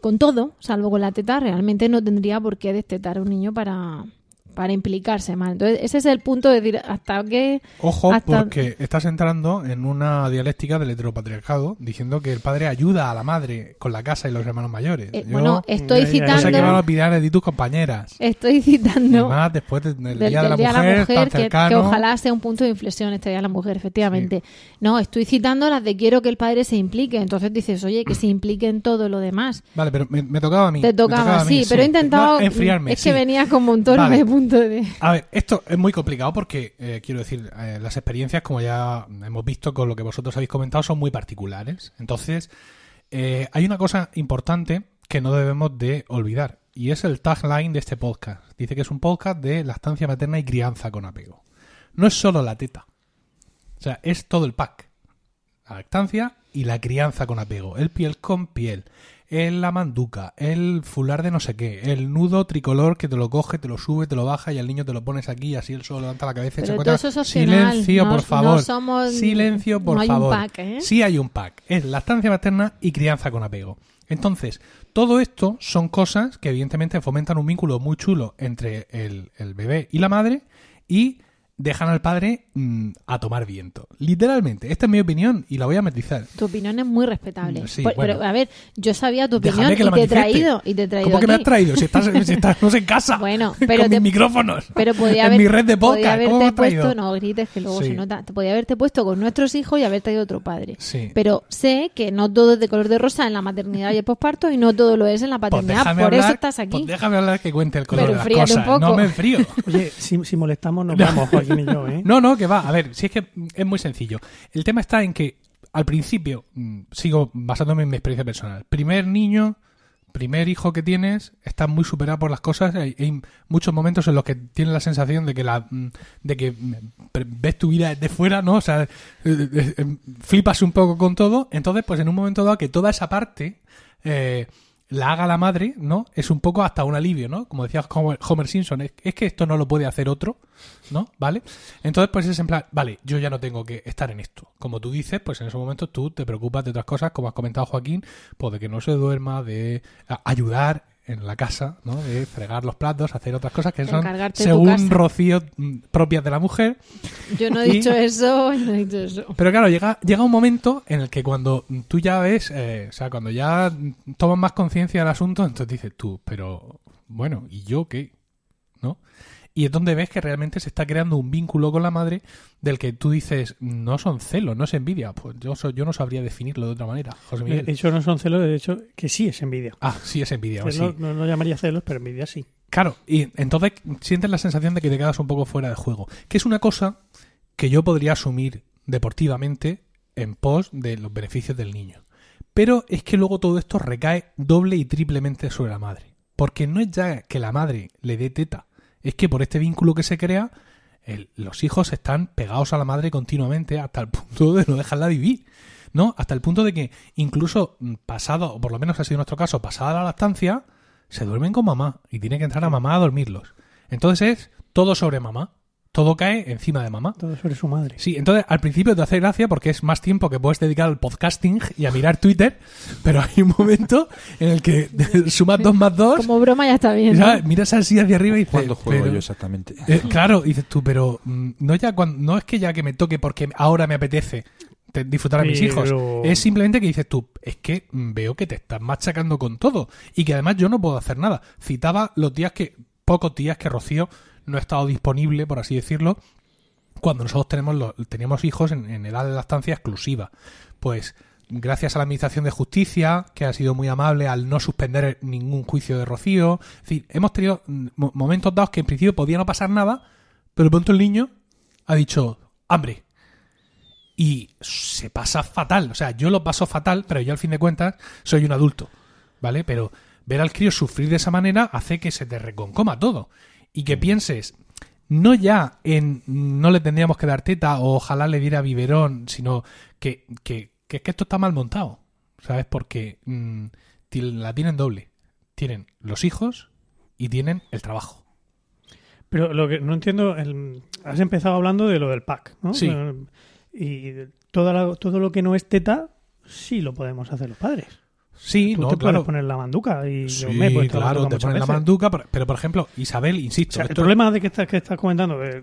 Speaker 1: con todo, salvo con la teta, realmente no tendría por qué destetar a un niño para, para implicarse más. Entonces, ese es el punto de decir hasta qué...
Speaker 2: Ojo,
Speaker 1: hasta-
Speaker 2: porque estás entrando en una dialéctica del heteropatriarcado diciendo que el padre ayuda a la madre con la casa y los hermanos mayores.
Speaker 1: Eh,
Speaker 2: Yo
Speaker 1: bueno, estoy
Speaker 3: ya.
Speaker 2: no sé qué van a
Speaker 1: citando...
Speaker 2: opinar de tus compañeras.
Speaker 1: Estoy
Speaker 2: Y
Speaker 1: citando...
Speaker 2: más después de- del,
Speaker 1: del,
Speaker 2: Día de
Speaker 1: del
Speaker 2: la
Speaker 1: Día
Speaker 2: Mujer,
Speaker 1: la Mujer,
Speaker 2: tan
Speaker 1: que,
Speaker 2: cercano.
Speaker 1: que ojalá sea un punto de inflexión este Día de la Mujer, efectivamente. No, estoy citando las de quiero que el padre se implique. Entonces dices, oye, que se implique en todo lo demás.
Speaker 2: Vale, pero me, me tocaba a mí.
Speaker 1: Te
Speaker 2: me
Speaker 1: tocaba,
Speaker 2: a mí,
Speaker 1: sí, pero he intentado...
Speaker 2: No, enfriarme.
Speaker 1: es que
Speaker 2: sí.
Speaker 1: venía como un
Speaker 2: Vale.
Speaker 1: de punto
Speaker 2: A ver, esto es muy complicado porque, eh, quiero decir, eh, las experiencias, como ya hemos visto con lo que vosotros habéis comentado, son muy particulares. Entonces, eh, hay una cosa importante que no debemos de olvidar y es el tagline de este podcast. Dice que es un podcast de lactancia materna y crianza con apego. No es solo la teta. O sea, es todo el pack. La lactancia y la crianza con apego. El piel con piel. El la manduca, el fular de no sé qué, el nudo tricolor que te lo coge, te lo sube, te lo baja y al niño te lo pones aquí y así él solo levanta la cabeza y se encuentra.
Speaker 1: es
Speaker 2: Silencio,
Speaker 1: no-
Speaker 2: por
Speaker 1: no
Speaker 2: favor.
Speaker 1: somos-
Speaker 2: Silencio, por
Speaker 1: no hay un
Speaker 2: favor.
Speaker 1: pack, ¿eh?
Speaker 2: Sí hay un pack. Es lactancia materna y crianza con apego. Entonces, todo esto son cosas que evidentemente fomentan un vínculo muy chulo entre el, el bebé y la madre y dejan al padre mm, a tomar viento. Literalmente, esta es mi opinión y la voy a matizar.
Speaker 1: Tu opinión es muy respetable.
Speaker 2: Sí,
Speaker 1: Por-
Speaker 2: bueno.
Speaker 1: Pero, a ver, yo sabía tu opinión y te he traído. Y te he traído
Speaker 2: ¿Cómo que me has traído? Si, estás, si estamos en casa.
Speaker 1: Bueno, pero
Speaker 2: con
Speaker 1: te-
Speaker 2: mis micrófonos.
Speaker 1: Pero podía
Speaker 2: en
Speaker 1: haber,
Speaker 2: mi red de
Speaker 1: podía
Speaker 2: podcast. ¿Cómo me
Speaker 1: haberte
Speaker 2: has traído?
Speaker 1: puesto, no grites que luego
Speaker 2: Sí.
Speaker 1: se nota, te podía haberte puesto con nuestros hijos y haber traído otro padre.
Speaker 2: Sí.
Speaker 1: Pero sé que no todo es de color de rosa en la maternidad y el posparto y no todo lo es en la
Speaker 2: Pues
Speaker 1: paternidad. Por
Speaker 2: hablar,
Speaker 1: eso estás aquí.
Speaker 2: pues déjame hablar que cuente el color
Speaker 1: Pero
Speaker 2: de las
Speaker 1: un
Speaker 2: cosas.
Speaker 1: poco.
Speaker 2: No me enfrío.
Speaker 3: Oye, si, si molestamos nos vamos, ¿eh?
Speaker 2: No, no, que va. A ver, si es que es muy sencillo. El tema está en que al principio, mm, sigo basándome en mi experiencia personal. Primer niño, primer hijo que tienes, estás muy superado por las cosas. Hay, muchos momentos en los que tienes la sensación de que la mm, de que mm, ves tu vida desde fuera, ¿no? O sea, eh, eh, flipas un poco con todo. Entonces, pues en un momento dado que toda esa parte la haga la madre, ¿no? Es un poco hasta un alivio, ¿no? Como decía Homer, Simpson, es, es que esto no lo puede hacer otro, ¿no? ¿Vale? Entonces, pues es en plan, vale, yo ya no tengo que estar en esto. Como tú dices, pues en esos momentos tú te preocupas de otras cosas, como has comentado Joaquín, pues de que no se duerma, de ayudar en la casa, ¿no? De fregar los platos, hacer otras cosas que son,
Speaker 1: encargarte
Speaker 2: según. Rocío, propias de la mujer.
Speaker 1: Yo no he
Speaker 2: Y-
Speaker 1: dicho eso, no he dicho eso.
Speaker 2: Pero claro, llega, llega un momento en el que cuando tú ya ves, eh, o sea, cuando ya tomas más conciencia del asunto, entonces dices tú, pero bueno, ¿y yo qué? ¿No? Y es donde ves que realmente se está creando un vínculo con la madre del que tú dices, no son celos, no es envidia. Pues yo, yo no sabría definirlo de otra manera, José
Speaker 3: De
Speaker 2: Miguel.
Speaker 3: hecho, no son celos, de hecho, que sí es envidia.
Speaker 2: Ah, sí es envidia,
Speaker 3: Que
Speaker 2: sí.
Speaker 3: no, no, no llamaría celos, pero envidia sí.
Speaker 2: Claro, y entonces sientes la sensación de que te quedas un poco fuera de juego. Que es una cosa que yo podría asumir deportivamente en pos de los beneficios del niño. Pero es que luego todo esto recae doble y triplemente sobre la madre. Porque no es ya que la madre le dé teta, es que por este vínculo que se crea, el- los hijos están pegados a la madre continuamente hasta el punto de no dejarla vivir. ¿No? Hasta el punto de que incluso mm, pasado, o por lo menos ha sido nuestro caso, pasada la lactancia, se duermen con mamá y tiene que entrar a mamá a dormirlos. Entonces es todo sobre mamá. Todo cae encima de mamá.
Speaker 3: Todo sobre su madre.
Speaker 2: Sí, entonces al principio te hace gracia porque es más tiempo que puedes dedicar al podcasting y a mirar Twitter, pero hay un momento en el que sumas dos más dos,
Speaker 1: Como broma ya está bien. ¿no?
Speaker 2: miras así hacia arriba y dices,
Speaker 4: ¿Cuándo juego
Speaker 2: pero-
Speaker 4: yo exactamente?
Speaker 2: eh, claro, dices tú, pero mm, no ya cuando, no es que ya que me toque porque ahora me apetece te- disfrutar a mis hijos. Es simplemente que dices tú, es que mm, veo que te estás machacando con todo y que además yo no puedo hacer nada. Citaba los días que, pocos días que Rocío no ha estado disponible, por así decirlo, cuando nosotros tenemos los, teníamos hijos en, en edad de lactancia exclusiva. Pues gracias a la Administración de Justicia, que ha sido muy amable al no suspender ningún juicio de Rocío. Hemos tenido mm, mo- momentos dados que en principio podía no pasar nada, pero de pronto el niño ha dicho hambre. Y se pasa fatal. O sea, yo lo paso fatal, pero yo al fin de cuentas soy un adulto. ¿Vale? Pero ver al crío sufrir de esa manera hace que se te reconcoma todo. Y que pienses, no ya en no le tendríamos que dar teta o ojalá le diera biberón, sino que, que, que es que esto está mal montado. ¿Sabes? Porque mm, ti- la tienen doble. Tienen los hijos y tienen el trabajo.
Speaker 3: Pero lo que no entiendo, el- has empezado hablando de lo del pack, ¿no?
Speaker 2: Sí.
Speaker 3: Y toda la- todo lo que no es teta, sí lo podemos hacer los padres.
Speaker 2: Sí,
Speaker 3: Tú
Speaker 2: no,
Speaker 3: te
Speaker 2: claro.
Speaker 3: puedes poner la manduca y yo
Speaker 2: Sí,
Speaker 3: me he puesto la
Speaker 2: claro,
Speaker 3: manduca
Speaker 2: te ponen la manduca, pero, pero, por ejemplo, Isabel,
Speaker 3: O
Speaker 2: insisto,
Speaker 3: sea, el
Speaker 2: esto-
Speaker 3: problema de que estás, que estás comentando, eh,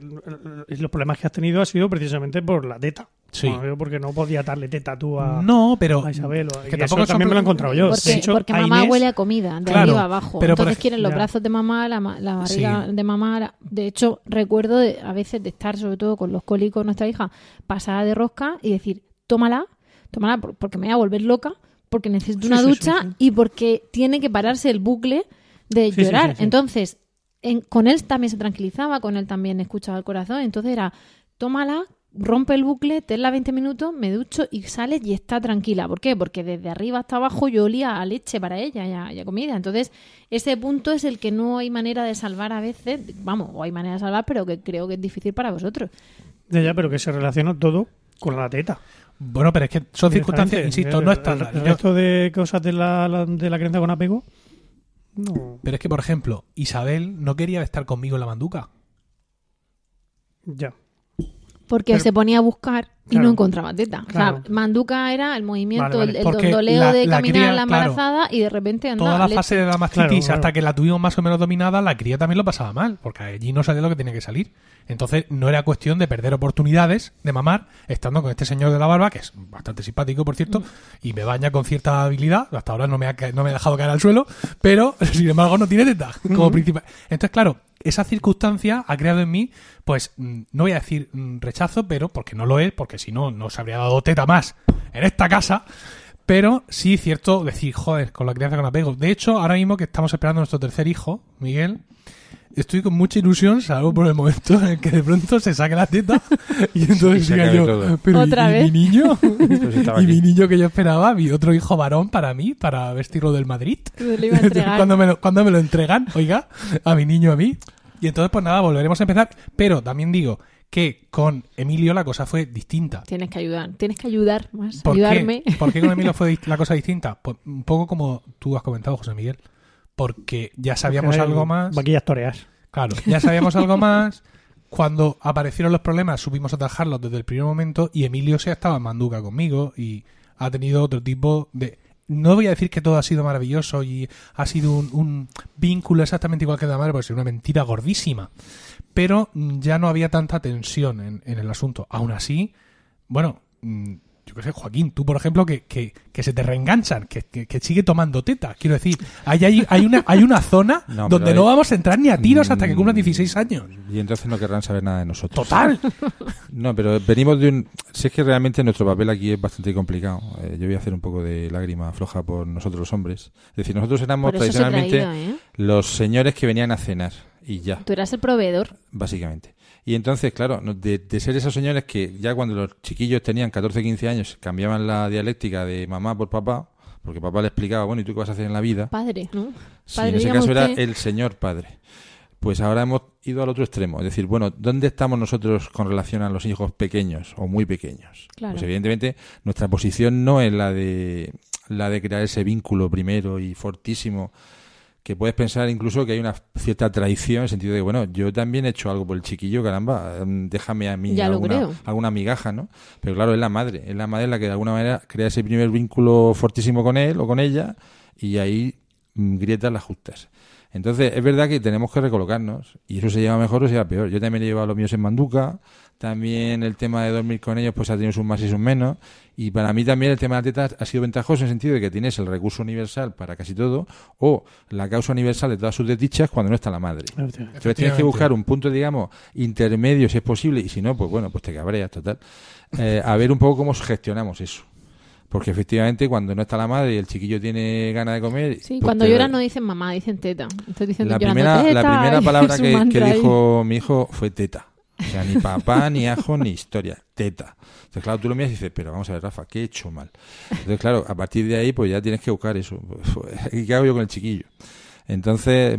Speaker 3: los problemas que has tenido ha sido precisamente por la teta.
Speaker 2: Sí.
Speaker 3: Bueno, yo porque no podía darle teta tú a,
Speaker 2: No, pero
Speaker 3: a Isabel. o-
Speaker 2: que
Speaker 3: y
Speaker 2: tampoco
Speaker 3: eso también me lo he encontrado yo.
Speaker 1: Porque,
Speaker 3: De hecho,
Speaker 1: porque
Speaker 3: a
Speaker 1: mamá
Speaker 3: Inés-
Speaker 1: huele a comida, de
Speaker 2: Claro,
Speaker 1: arriba abajo.
Speaker 2: pero
Speaker 1: Entonces quieren los
Speaker 3: ya.
Speaker 1: brazos de mamá, la, ma- la barriga
Speaker 2: Sí.
Speaker 1: de mamá. la- De hecho, recuerdo de- a veces de estar, sobre todo con los cólicos, nuestra hija, pasada de rosca y decir, tómala, tómala por- porque me voy a volver loca, porque necesito
Speaker 3: Sí,
Speaker 1: una
Speaker 3: sí,
Speaker 1: ducha
Speaker 3: sí.
Speaker 1: y porque tiene que pararse el bucle de llorar. Entonces, en- con él también se tranquilizaba, con él también escuchaba el corazón. Entonces era, tómala, rompe el bucle, tenla 20 minutos, me ducho y sales y está tranquila. ¿Por qué? Porque desde arriba hasta abajo yo olía a leche para ella y a, y a comida. Entonces, ese punto es el que no hay manera de salvar a veces. Vamos, o hay manera de salvar, pero que creo que es difícil para vosotros.
Speaker 3: Ya, ya, pero que se relaciona todo con la teta.
Speaker 2: Bueno, pero es que son circunstancias, insisto, no
Speaker 3: el-
Speaker 2: estándar.
Speaker 3: El resto de cosas de la, la- de la crianza con apego, no.
Speaker 2: Pero es que, por ejemplo, Isabel no quería estar conmigo en la manduca.
Speaker 3: Ya.
Speaker 1: Porque
Speaker 3: Pero-
Speaker 1: se ponía a buscar y
Speaker 3: Claro.
Speaker 1: no encontraba teta.
Speaker 3: Claro.
Speaker 1: O sea, manduca era el movimiento,
Speaker 3: Vale, vale.
Speaker 1: el,
Speaker 2: Porque
Speaker 1: dondoleo
Speaker 2: la-
Speaker 1: de
Speaker 2: la
Speaker 1: caminar
Speaker 2: cría,
Speaker 1: la
Speaker 2: claro.
Speaker 1: embarazada y de repente anda
Speaker 2: Toda la
Speaker 1: leche.
Speaker 2: fase de la mastitis,
Speaker 3: Claro, claro.
Speaker 2: hasta que la tuvimos más o menos dominada, la cría también lo pasaba mal, porque allí no salía lo que tenía que salir. Entonces, no era cuestión de perder oportunidades de mamar, estando con este señor de la barba, que es bastante simpático, por cierto, y me baña con cierta habilidad. Hasta ahora no me ha, no me ha dejado caer al suelo, pero, sin embargo, no tiene teta como principal. Entonces, claro, esa circunstancia ha creado en mí, pues, mm, no voy a decir mm, rechazo, pero porque no lo es, porque si no, no se habría dado teta más en esta casa. Pero sí, cierto, decir, joder, con la crianza con apego. De hecho, ahora mismo que estamos esperando a nuestro tercer hijo, Miguel, estoy con mucha ilusión, salvo por el momento en el que de pronto se saque la teta y entonces
Speaker 4: Y
Speaker 2: diga yo,
Speaker 4: todo.
Speaker 2: pero ¿y-
Speaker 1: Otra
Speaker 2: y,
Speaker 1: vez?
Speaker 2: mi niño? Y mi niño que yo esperaba, mi otro hijo varón para mí, para vestirlo del Madrid. Cuando, me lo, cuando me lo entregan, oiga, a mi niño, a mí. Y entonces, pues nada, volveremos a empezar. Pero también digo que con Emilio la cosa fue distinta.
Speaker 1: Tienes que ayudar, tienes que ayudar más,
Speaker 2: ¿Por
Speaker 1: ayudarme.
Speaker 2: qué? ¿Por qué con Emilio fue la cosa distinta? Pues un poco como tú has comentado, José Miguel. Porque ya sabíamos
Speaker 3: Porque
Speaker 2: algo más.
Speaker 3: Vaquillas toreas.
Speaker 2: Claro, ya sabíamos algo más. Cuando aparecieron los problemas, supimos atajarlos desde el primer momento y Emilio se ha estado en manduca conmigo y ha tenido otro tipo de... No voy a decir que todo ha sido maravilloso y ha sido un, un vínculo exactamente igual que de la madre, porque es una mentira gordísima. Pero ya no había tanta tensión en, en el asunto. Aún así, bueno, mm, yo qué sé, Joaquín, tú por ejemplo, que, que, que se te reenganchan, que, que, que sigue tomando teta. Quiero decir, hay, hay, hay, una, hay una zona
Speaker 4: No,
Speaker 2: donde no vamos a entrar ni a tiros hasta que
Speaker 4: Mm,
Speaker 2: cumplan 16 años.
Speaker 4: Y entonces no querrán saber nada de nosotros.
Speaker 2: Total.
Speaker 4: No, pero venimos de un... Si es que realmente nuestro papel aquí es bastante complicado. Eh, yo voy a hacer un poco de lágrima floja por nosotros los hombres. Es decir, nosotros éramos tradicionalmente
Speaker 1: ¿eh?
Speaker 4: los señores que venían a cenar. Y ya,
Speaker 1: Tú eras el proveedor.
Speaker 4: básicamente. Y entonces, claro, de, de ser esos señores que ya cuando los chiquillos tenían 14, 15 años cambiaban la dialéctica de mamá por papá, porque papá le explicaba, bueno, ¿y tú qué vas a hacer en la vida?
Speaker 1: Padre, ¿no?
Speaker 4: Sí,
Speaker 1: Padre,
Speaker 4: en ese caso era el señor padre. Pues ahora hemos ido al otro extremo. Es decir, bueno, ¿dónde estamos nosotros con relación a los hijos pequeños o muy pequeños?
Speaker 1: Claro.
Speaker 4: Pues evidentemente nuestra posición no es la de la de crear ese vínculo primero y fortísimo que puedes pensar incluso que hay una cierta traición en el sentido de, bueno, yo también he hecho algo por el chiquillo, caramba, mm, déjame a mí
Speaker 1: Ya
Speaker 4: alguna, alguna migaja, ¿no? Pero claro, es la madre, es la madre la que de alguna manera crea ese primer vínculo fortísimo con él o con ella y ahí mm, grietas las justas. Entonces, es verdad que tenemos que recolocarnos y eso se lleva mejor o se lleva peor. Yo también he llevado a los míos en manduca, también el tema de dormir con ellos pues ha tenido sus más y sus menos y para mí también el tema de la teta ha sido ventajoso en el sentido de que tienes el recurso universal para casi todo o la causa universal de todas sus desdichas cuando no está la madre. Entonces tienes que buscar un punto, digamos, intermedio si es posible y si no, pues bueno, pues te cabreas total. Eh, a ver un poco cómo gestionamos eso. Porque efectivamente cuando no está la madre y el chiquillo tiene ganas de comer...
Speaker 1: Sí,
Speaker 4: pues
Speaker 1: cuando
Speaker 4: te-
Speaker 1: lloran no dicen mamá, dicen teta. Entonces dicen
Speaker 4: la primera, la primera palabra que, dijo mi hijo fue teta. O sea, ni papá, ni ajo, ni historia. Teta. Entonces, claro, tú lo miras y dices, pero vamos a ver, Rafa, ¿qué he hecho mal? Entonces, claro, a partir de ahí, pues ya tienes que buscar eso. ¿Y qué hago yo con el chiquillo? Entonces,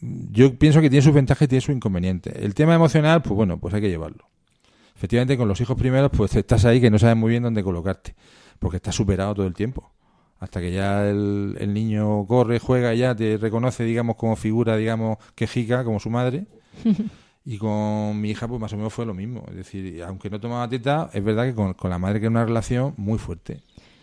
Speaker 4: yo pienso que tiene sus ventajas y tiene sus inconvenientes. El tema emocional, pues bueno, pues hay que llevarlo. Efectivamente, con los hijos primeros, pues estás ahí que no sabes muy bien dónde colocarte, porque estás superado todo el tiempo. Hasta que ya el, el niño corre, juega, ya te reconoce, digamos, como figura, digamos, quejica, como su madre. Y con mi hija, pues más o menos fue lo mismo. Es decir, aunque no tomaba teta, es verdad que con, con la madre que era una relación muy fuerte.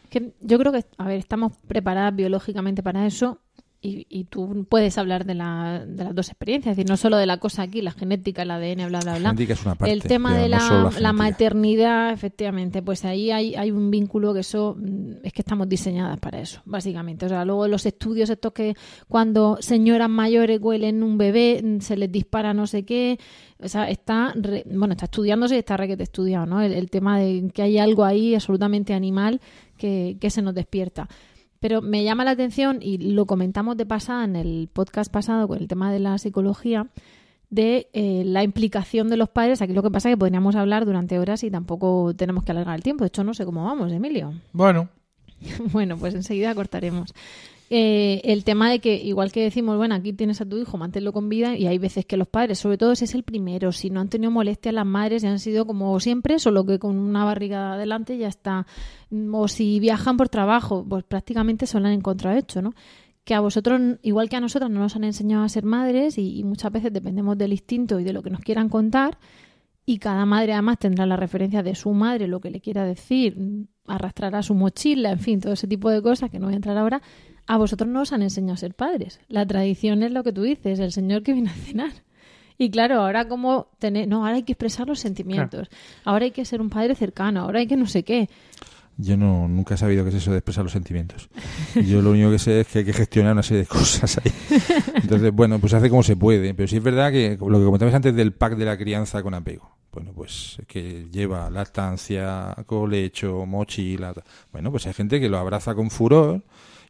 Speaker 1: Que yo creo que, a ver, estamos preparadas biológicamente para eso y, y tú puedes hablar de, la, de las dos experiencias, es decir, no solo de la cosa aquí, la genética, el ADN, bla, bla, bla.
Speaker 4: es una parte,
Speaker 1: el tema de la, maternidad, efectivamente, pues ahí hay, hay un vínculo que eso mm, es que estamos diseñadas para eso, básicamente. O sea, luego los estudios estos que cuando señoras mayores huelen un bebé, mm, se les dispara no sé qué. O sea, está, re- bueno, está estudiándose y está requete estudiado, ¿no? El, el tema de que hay algo ahí absolutamente animal que, que se nos despierta. Pero me llama la atención, y lo comentamos de pasada en el podcast pasado con el tema de la psicología, de eh, la implicación de los padres. Aquí lo que pasa es que podríamos hablar durante horas y tampoco tenemos que alargar el tiempo. De hecho, no sé cómo vamos, Emilio.
Speaker 2: Bueno,
Speaker 1: bueno, pues enseguida cortaremos. Eh, el tema de que, igual que decimos, bueno, aquí tienes a tu hijo, manténlo con vida, y hay veces que los padres, sobre todo si es el primero, si no han tenido molestia las madres y han sido como siempre, solo que con una barriga adelante ya está. O si viajan por trabajo, pues prácticamente se lo han hecho, ¿no? Que a vosotros, igual que a nosotros, no nos han enseñado a ser madres y, y muchas veces dependemos del instinto y de lo que nos quieran contar. Y cada madre además tendrá la referencia de su madre, lo que le quiera decir, arrastrará su mochila, en fin, todo ese tipo de cosas que no voy a entrar ahora. A vosotros no os han enseñado a ser padres. La tradición es lo que tú dices, el Señor que viene a cenar. Y claro, ahora como tener, no, ahora hay que expresar los sentimientos, ahora hay que ser un padre cercano, ahora hay que no sé qué.
Speaker 4: Yo no nunca he sabido qué es eso de expresar los sentimientos. Yo lo único que sé es que hay que gestionar una serie de cosas ahí. Entonces, bueno, pues hace como se puede. Pero sí es verdad que lo que comentabas antes del pack de la crianza con apego. Bueno, pues que lleva lactancia, colecho, mochila. Bueno, pues hay gente que lo abraza con furor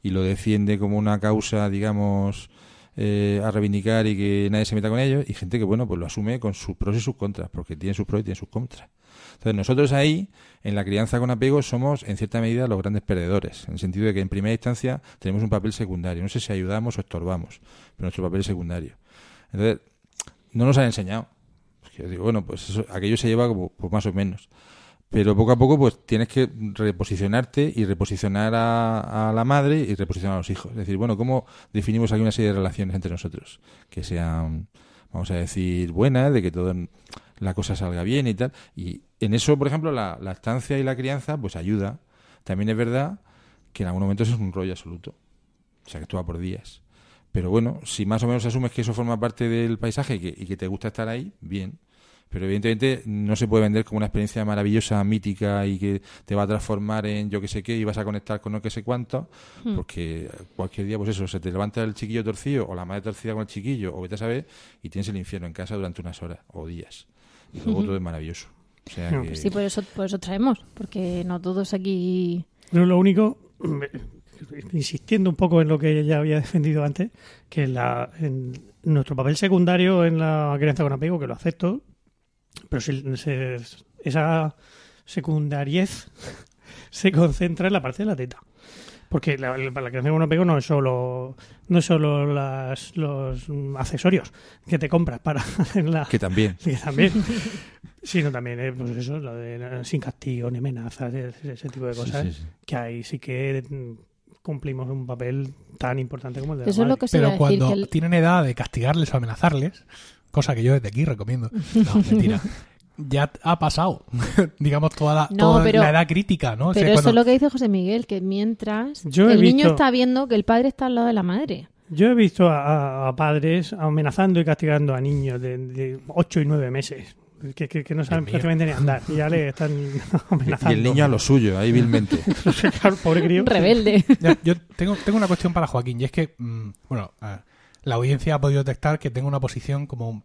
Speaker 4: y lo defiende como una causa, digamos, eh, a reivindicar y que nadie se meta con ellos. Y gente que, bueno, pues lo asume con sus pros y sus contras, porque tiene sus pros y tiene sus contras. Entonces, nosotros ahí, en la crianza con apego, somos, en cierta medida, los grandes perdedores. En el sentido de que, en primera instancia, tenemos un papel secundario. No sé si ayudamos o estorbamos, pero nuestro papel es secundario. Entonces, no nos han enseñado. Yo digo, bueno, pues eso, aquello se lleva como, pues más o menos. Pero poco a poco, pues tienes que reposicionarte y reposicionar a, a la madre y reposicionar a los hijos. Es decir, bueno, ¿cómo definimos aquí una serie de relaciones entre nosotros? Que sean, vamos a decir, buenas, de que todo la cosa salga bien y tal. Y en eso, por ejemplo, la, la estancia y la crianza, pues ayuda. También es verdad que en algunos momentos es un rollo absoluto. O sea, que tú por días. Pero bueno, si más o menos asumes que eso forma parte del paisaje y que, y que te gusta estar ahí, bien. Pero evidentemente no se puede vender como una experiencia maravillosa, mítica y que te va a transformar en yo que sé qué y vas a conectar con no que sé cuánto,
Speaker 1: Hmm.
Speaker 4: porque cualquier día, pues eso, se te levanta el chiquillo torcido o la madre torcida con el chiquillo o vete a saber y tienes el infierno en casa durante unas horas o días. Y luego todo es maravilloso. O sea
Speaker 3: No,
Speaker 4: que...
Speaker 1: Sí, por eso, por eso traemos, porque no todos aquí...
Speaker 3: Pero lo único, insistiendo un poco en lo que ya había defendido antes, que la, en nuestro papel secundario en la crianza con apego, que lo acepto, pero si- se- esa secundariez se concentra en la parte de la teta. Porque la, la, la crianza con apego no es solo no es solo las, los accesorios que te compras para la,
Speaker 4: Que también.
Speaker 3: que también sino también eh, pues eso lo de eh, sin castigo ni amenazas ese, ese tipo de cosas
Speaker 4: sí, sí.
Speaker 3: que ahí sí que mm, cumplimos un papel tan importante como el de la
Speaker 1: Eso es lo
Speaker 3: madre.
Speaker 1: que se iba
Speaker 2: pero
Speaker 1: decir,
Speaker 2: cuando
Speaker 1: que el-
Speaker 2: tienen edad de castigarles o amenazarles, cosa que yo desde aquí recomiendo, no, mentira, ya ha pasado, digamos, toda, la,
Speaker 1: No,
Speaker 2: toda
Speaker 1: pero-
Speaker 2: la edad crítica, ¿no? O sea,
Speaker 1: Pero eso
Speaker 2: cuando-
Speaker 1: es lo que dice José Miguel, que mientras
Speaker 3: Yo
Speaker 1: el niño
Speaker 3: visto-
Speaker 1: está viendo que el padre está al lado de la madre.
Speaker 3: yo he visto a, a- a padres amenazando y castigando a niños de, de 8 y 9 meses que, que- que no saben prácticamente ni andar y ya le están amenazando
Speaker 4: Y el niño a lo suyo, ahí vilmente.
Speaker 3: Pobre crío
Speaker 1: Rebelde.
Speaker 2: Ya, yo tengo, tengo una cuestión para Joaquín, y es que, mm, bueno, a ver, la audiencia ha podido detectar que tengo una posición como,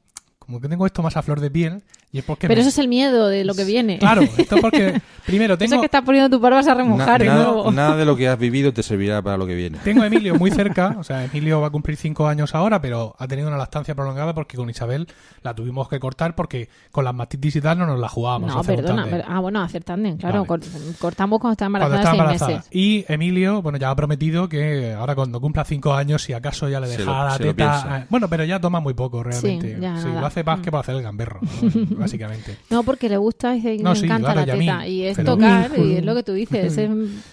Speaker 2: como que tengo esto más a flor de piel, Y es porque
Speaker 1: Pero
Speaker 2: me-
Speaker 1: eso es el miedo de lo que viene.
Speaker 2: Claro, esto porque primero
Speaker 1: Eso
Speaker 2: tengo
Speaker 1: es que estás poniendo tu barbas a
Speaker 4: Na-
Speaker 1: remojar de
Speaker 4: nada, nada de lo que has vivido te servirá para lo que viene.
Speaker 2: Tengo a Emilio muy cerca, o sea, Emilio va a cumplir cinco años ahora, pero ha tenido una lactancia prolongada porque con Isabel la tuvimos que cortar porque con las mastitis y tal no nos la jugábamos.
Speaker 1: No, perdona. pero- ah, bueno, hacer tándem, claro.
Speaker 2: Vale.
Speaker 1: cortamos cuando está
Speaker 2: Cuando
Speaker 1: embarazada
Speaker 2: está
Speaker 1: seis
Speaker 2: embarazada.
Speaker 1: meses.
Speaker 2: Y Emilio, bueno, ya ha prometido que ahora cuando cumpla cinco años, si acaso ya le deja la
Speaker 4: lo
Speaker 2: teta. eh, bueno, pero ya toma muy poco realmente.
Speaker 1: Sí, ya
Speaker 2: Sí,
Speaker 1: nada.
Speaker 2: lo hace
Speaker 1: Mm.
Speaker 2: que por hacer el gamberro, ¿no? básicamente.
Speaker 1: No, porque le gusta y
Speaker 2: No, sí,
Speaker 1: encanta
Speaker 2: claro,
Speaker 1: la
Speaker 2: mí,
Speaker 1: teta. Y es
Speaker 2: pero-
Speaker 1: tocar, y es lo que tú dices. Es,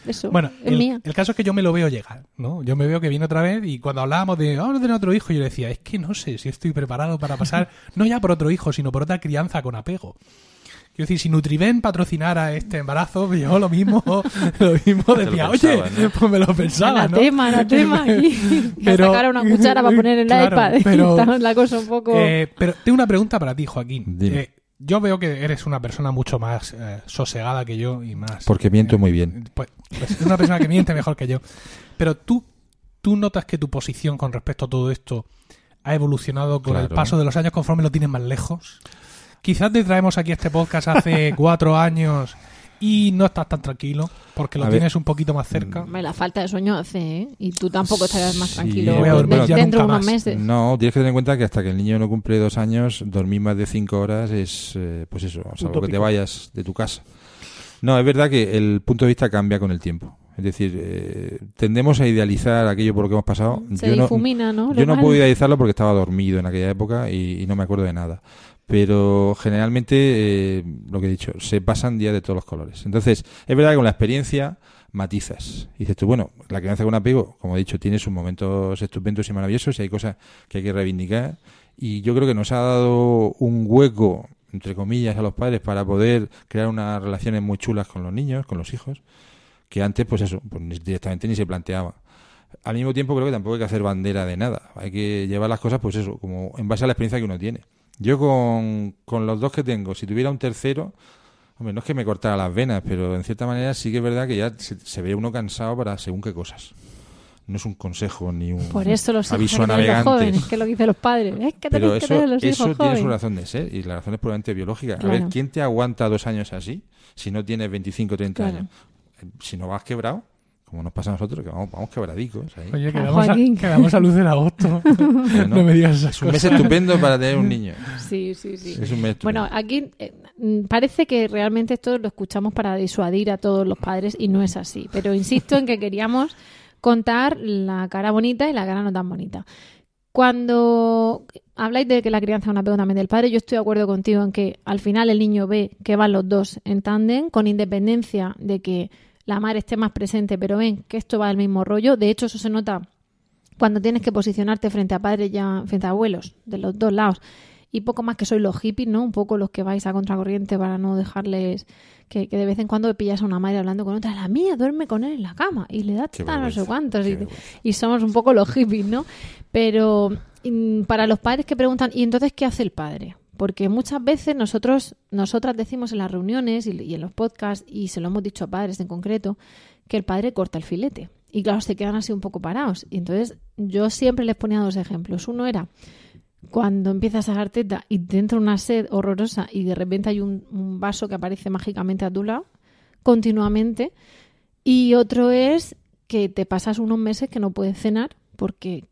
Speaker 1: eso,
Speaker 2: Bueno,
Speaker 1: es
Speaker 2: el,
Speaker 1: mía.
Speaker 2: el caso es que yo me lo veo llegar, ¿no? Yo me veo que viene otra vez y cuando hablábamos de, vamos a tener otro hijo, yo le decía, es que no sé si estoy preparado para pasar, no ya por otro hijo, sino por otra crianza con apego. Quiero decir, si Nutriben patrocinara este embarazo, yo lo mismo, lo mismo
Speaker 4: lo
Speaker 2: decía, oye,
Speaker 4: ¿no?
Speaker 2: pues me lo pensaba, ¿no?
Speaker 1: Anatema, anatema. aquí. Me
Speaker 2: Pero-
Speaker 1: sacar una cuchara para poner el
Speaker 2: claro,
Speaker 1: iPad.
Speaker 2: pero-
Speaker 1: la cosa un poco...
Speaker 2: Eh, pero tengo una pregunta para ti, Joaquín.
Speaker 4: Dime.
Speaker 2: Eh, yo veo que eres una persona mucho más eh, sosegada que yo y más...
Speaker 4: Porque miento
Speaker 2: eh,
Speaker 4: muy bien.
Speaker 2: Pues, pues es una persona que miente mejor que yo. Pero tú, tú notas que tu posición con respecto a todo esto ha evolucionado con el paso de los años conforme lo tienes más lejos. Quizás te traemos aquí este podcast hace cuatro años y no estás tan tranquilo porque lo
Speaker 4: A ver.
Speaker 2: tienes un poquito más cerca.
Speaker 1: Hombre, la falta de sueño hace, ¿eh? Y tú tampoco estarás más
Speaker 4: Sí,
Speaker 1: tranquilo
Speaker 4: voy a dormir
Speaker 1: de-
Speaker 2: ya
Speaker 1: dentro de unos
Speaker 2: más.
Speaker 1: meses.
Speaker 4: No, tienes que tener en cuenta que hasta que el niño no cumple dos años, dormir más de cinco horas es, eh, pues eso, salvo que te vayas de tu casa. No, es verdad que el punto de vista cambia con el tiempo. Es decir, eh, tendemos a idealizar aquello por lo que hemos pasado.
Speaker 1: Se
Speaker 4: yo no,
Speaker 1: difumina, ¿no?
Speaker 4: yo
Speaker 1: Lo
Speaker 4: no puedo idealizarlo porque estaba dormido en aquella época y, y no me acuerdo de nada. Pero generalmente, eh, lo que he dicho, se pasan días de todos los colores. Entonces, es verdad que con la experiencia matizas. Y dices tú, bueno, la crianza con apego, como he dicho, tiene sus momentos estupendos y maravillosos y hay cosas que hay que reivindicar. Y yo creo que nos ha dado un hueco, entre comillas, a los padres para poder crear unas relaciones muy chulas con los niños, con los hijos, que antes, pues eso, pues directamente ni se planteaba. Al mismo tiempo creo que tampoco hay que hacer bandera de nada. Hay que llevar las cosas, pues eso, como en base a la experiencia que uno tiene. Yo con, con los dos que tengo, si tuviera un tercero, hombre, no es que me cortara las venas, pero en cierta manera sí que es verdad que ya se, se ve uno cansado para según qué cosas. No es un consejo ni un
Speaker 1: Por eso los
Speaker 4: aviso a
Speaker 1: los
Speaker 4: navegantes.
Speaker 1: jóvenes, que es lo que dicen los padres. Es que
Speaker 4: Pero
Speaker 1: tenéis que
Speaker 4: eso,
Speaker 1: tener los
Speaker 4: eso
Speaker 1: hijos
Speaker 4: tiene su razón de ser y la razón es puramente biológica. A ver, ¿quién te aguanta dos años así si no tienes 25 o 30
Speaker 1: Claro.
Speaker 4: años? Eh, Si no vas quebrado, como nos pasa a nosotros, que vamos, vamos quebradicos. ahí.
Speaker 2: Oye, quedamos a,
Speaker 1: Joaquín.
Speaker 2: quedamos a luz en agosto. No. me digas esas
Speaker 4: Es un mes estupendo para tener un niño.
Speaker 1: Sí, sí, sí.
Speaker 4: Es un mes
Speaker 1: Bueno, aquí eh, parece que realmente esto lo escuchamos para disuadir a todos los padres y no es así. Pero insisto en que queríamos contar la cara bonita y la cara no tan bonita. Cuando habláis de que la crianza es un apego también del padre, yo estoy de acuerdo contigo en que al final el niño ve que van los dos en tándem, con independencia de que la madre esté más presente, pero ven que esto va del mismo rollo. De hecho, eso se nota cuando tienes que posicionarte frente a padres ya, frente a abuelos, de los dos lados. Y poco más que sois los hippies, ¿no? Un poco los que vais a contracorriente para no dejarles que, que de vez en cuando pillas a una madre hablando con otra, la mía duerme con él en la cama y le da
Speaker 4: Qué
Speaker 1: teta a no sé cuántos. Y, y somos un poco los hippies, ¿no? Pero mm, para los padres que preguntan, ¿y entonces qué hace el padre? Porque muchas veces nosotros, nosotras decimos en las reuniones y, en los podcasts, y se lo hemos dicho a padres en concreto, que el padre corta el filete. Y claro, se quedan así un poco parados. Y entonces yo siempre les ponía dos ejemplos. Uno era cuando empiezas a dar teta y te entra una sed horrorosa y de repente hay un, un vaso que aparece mágicamente a tu lado, continuamente. Y otro es que te pasas unos meses que no puedes cenar porque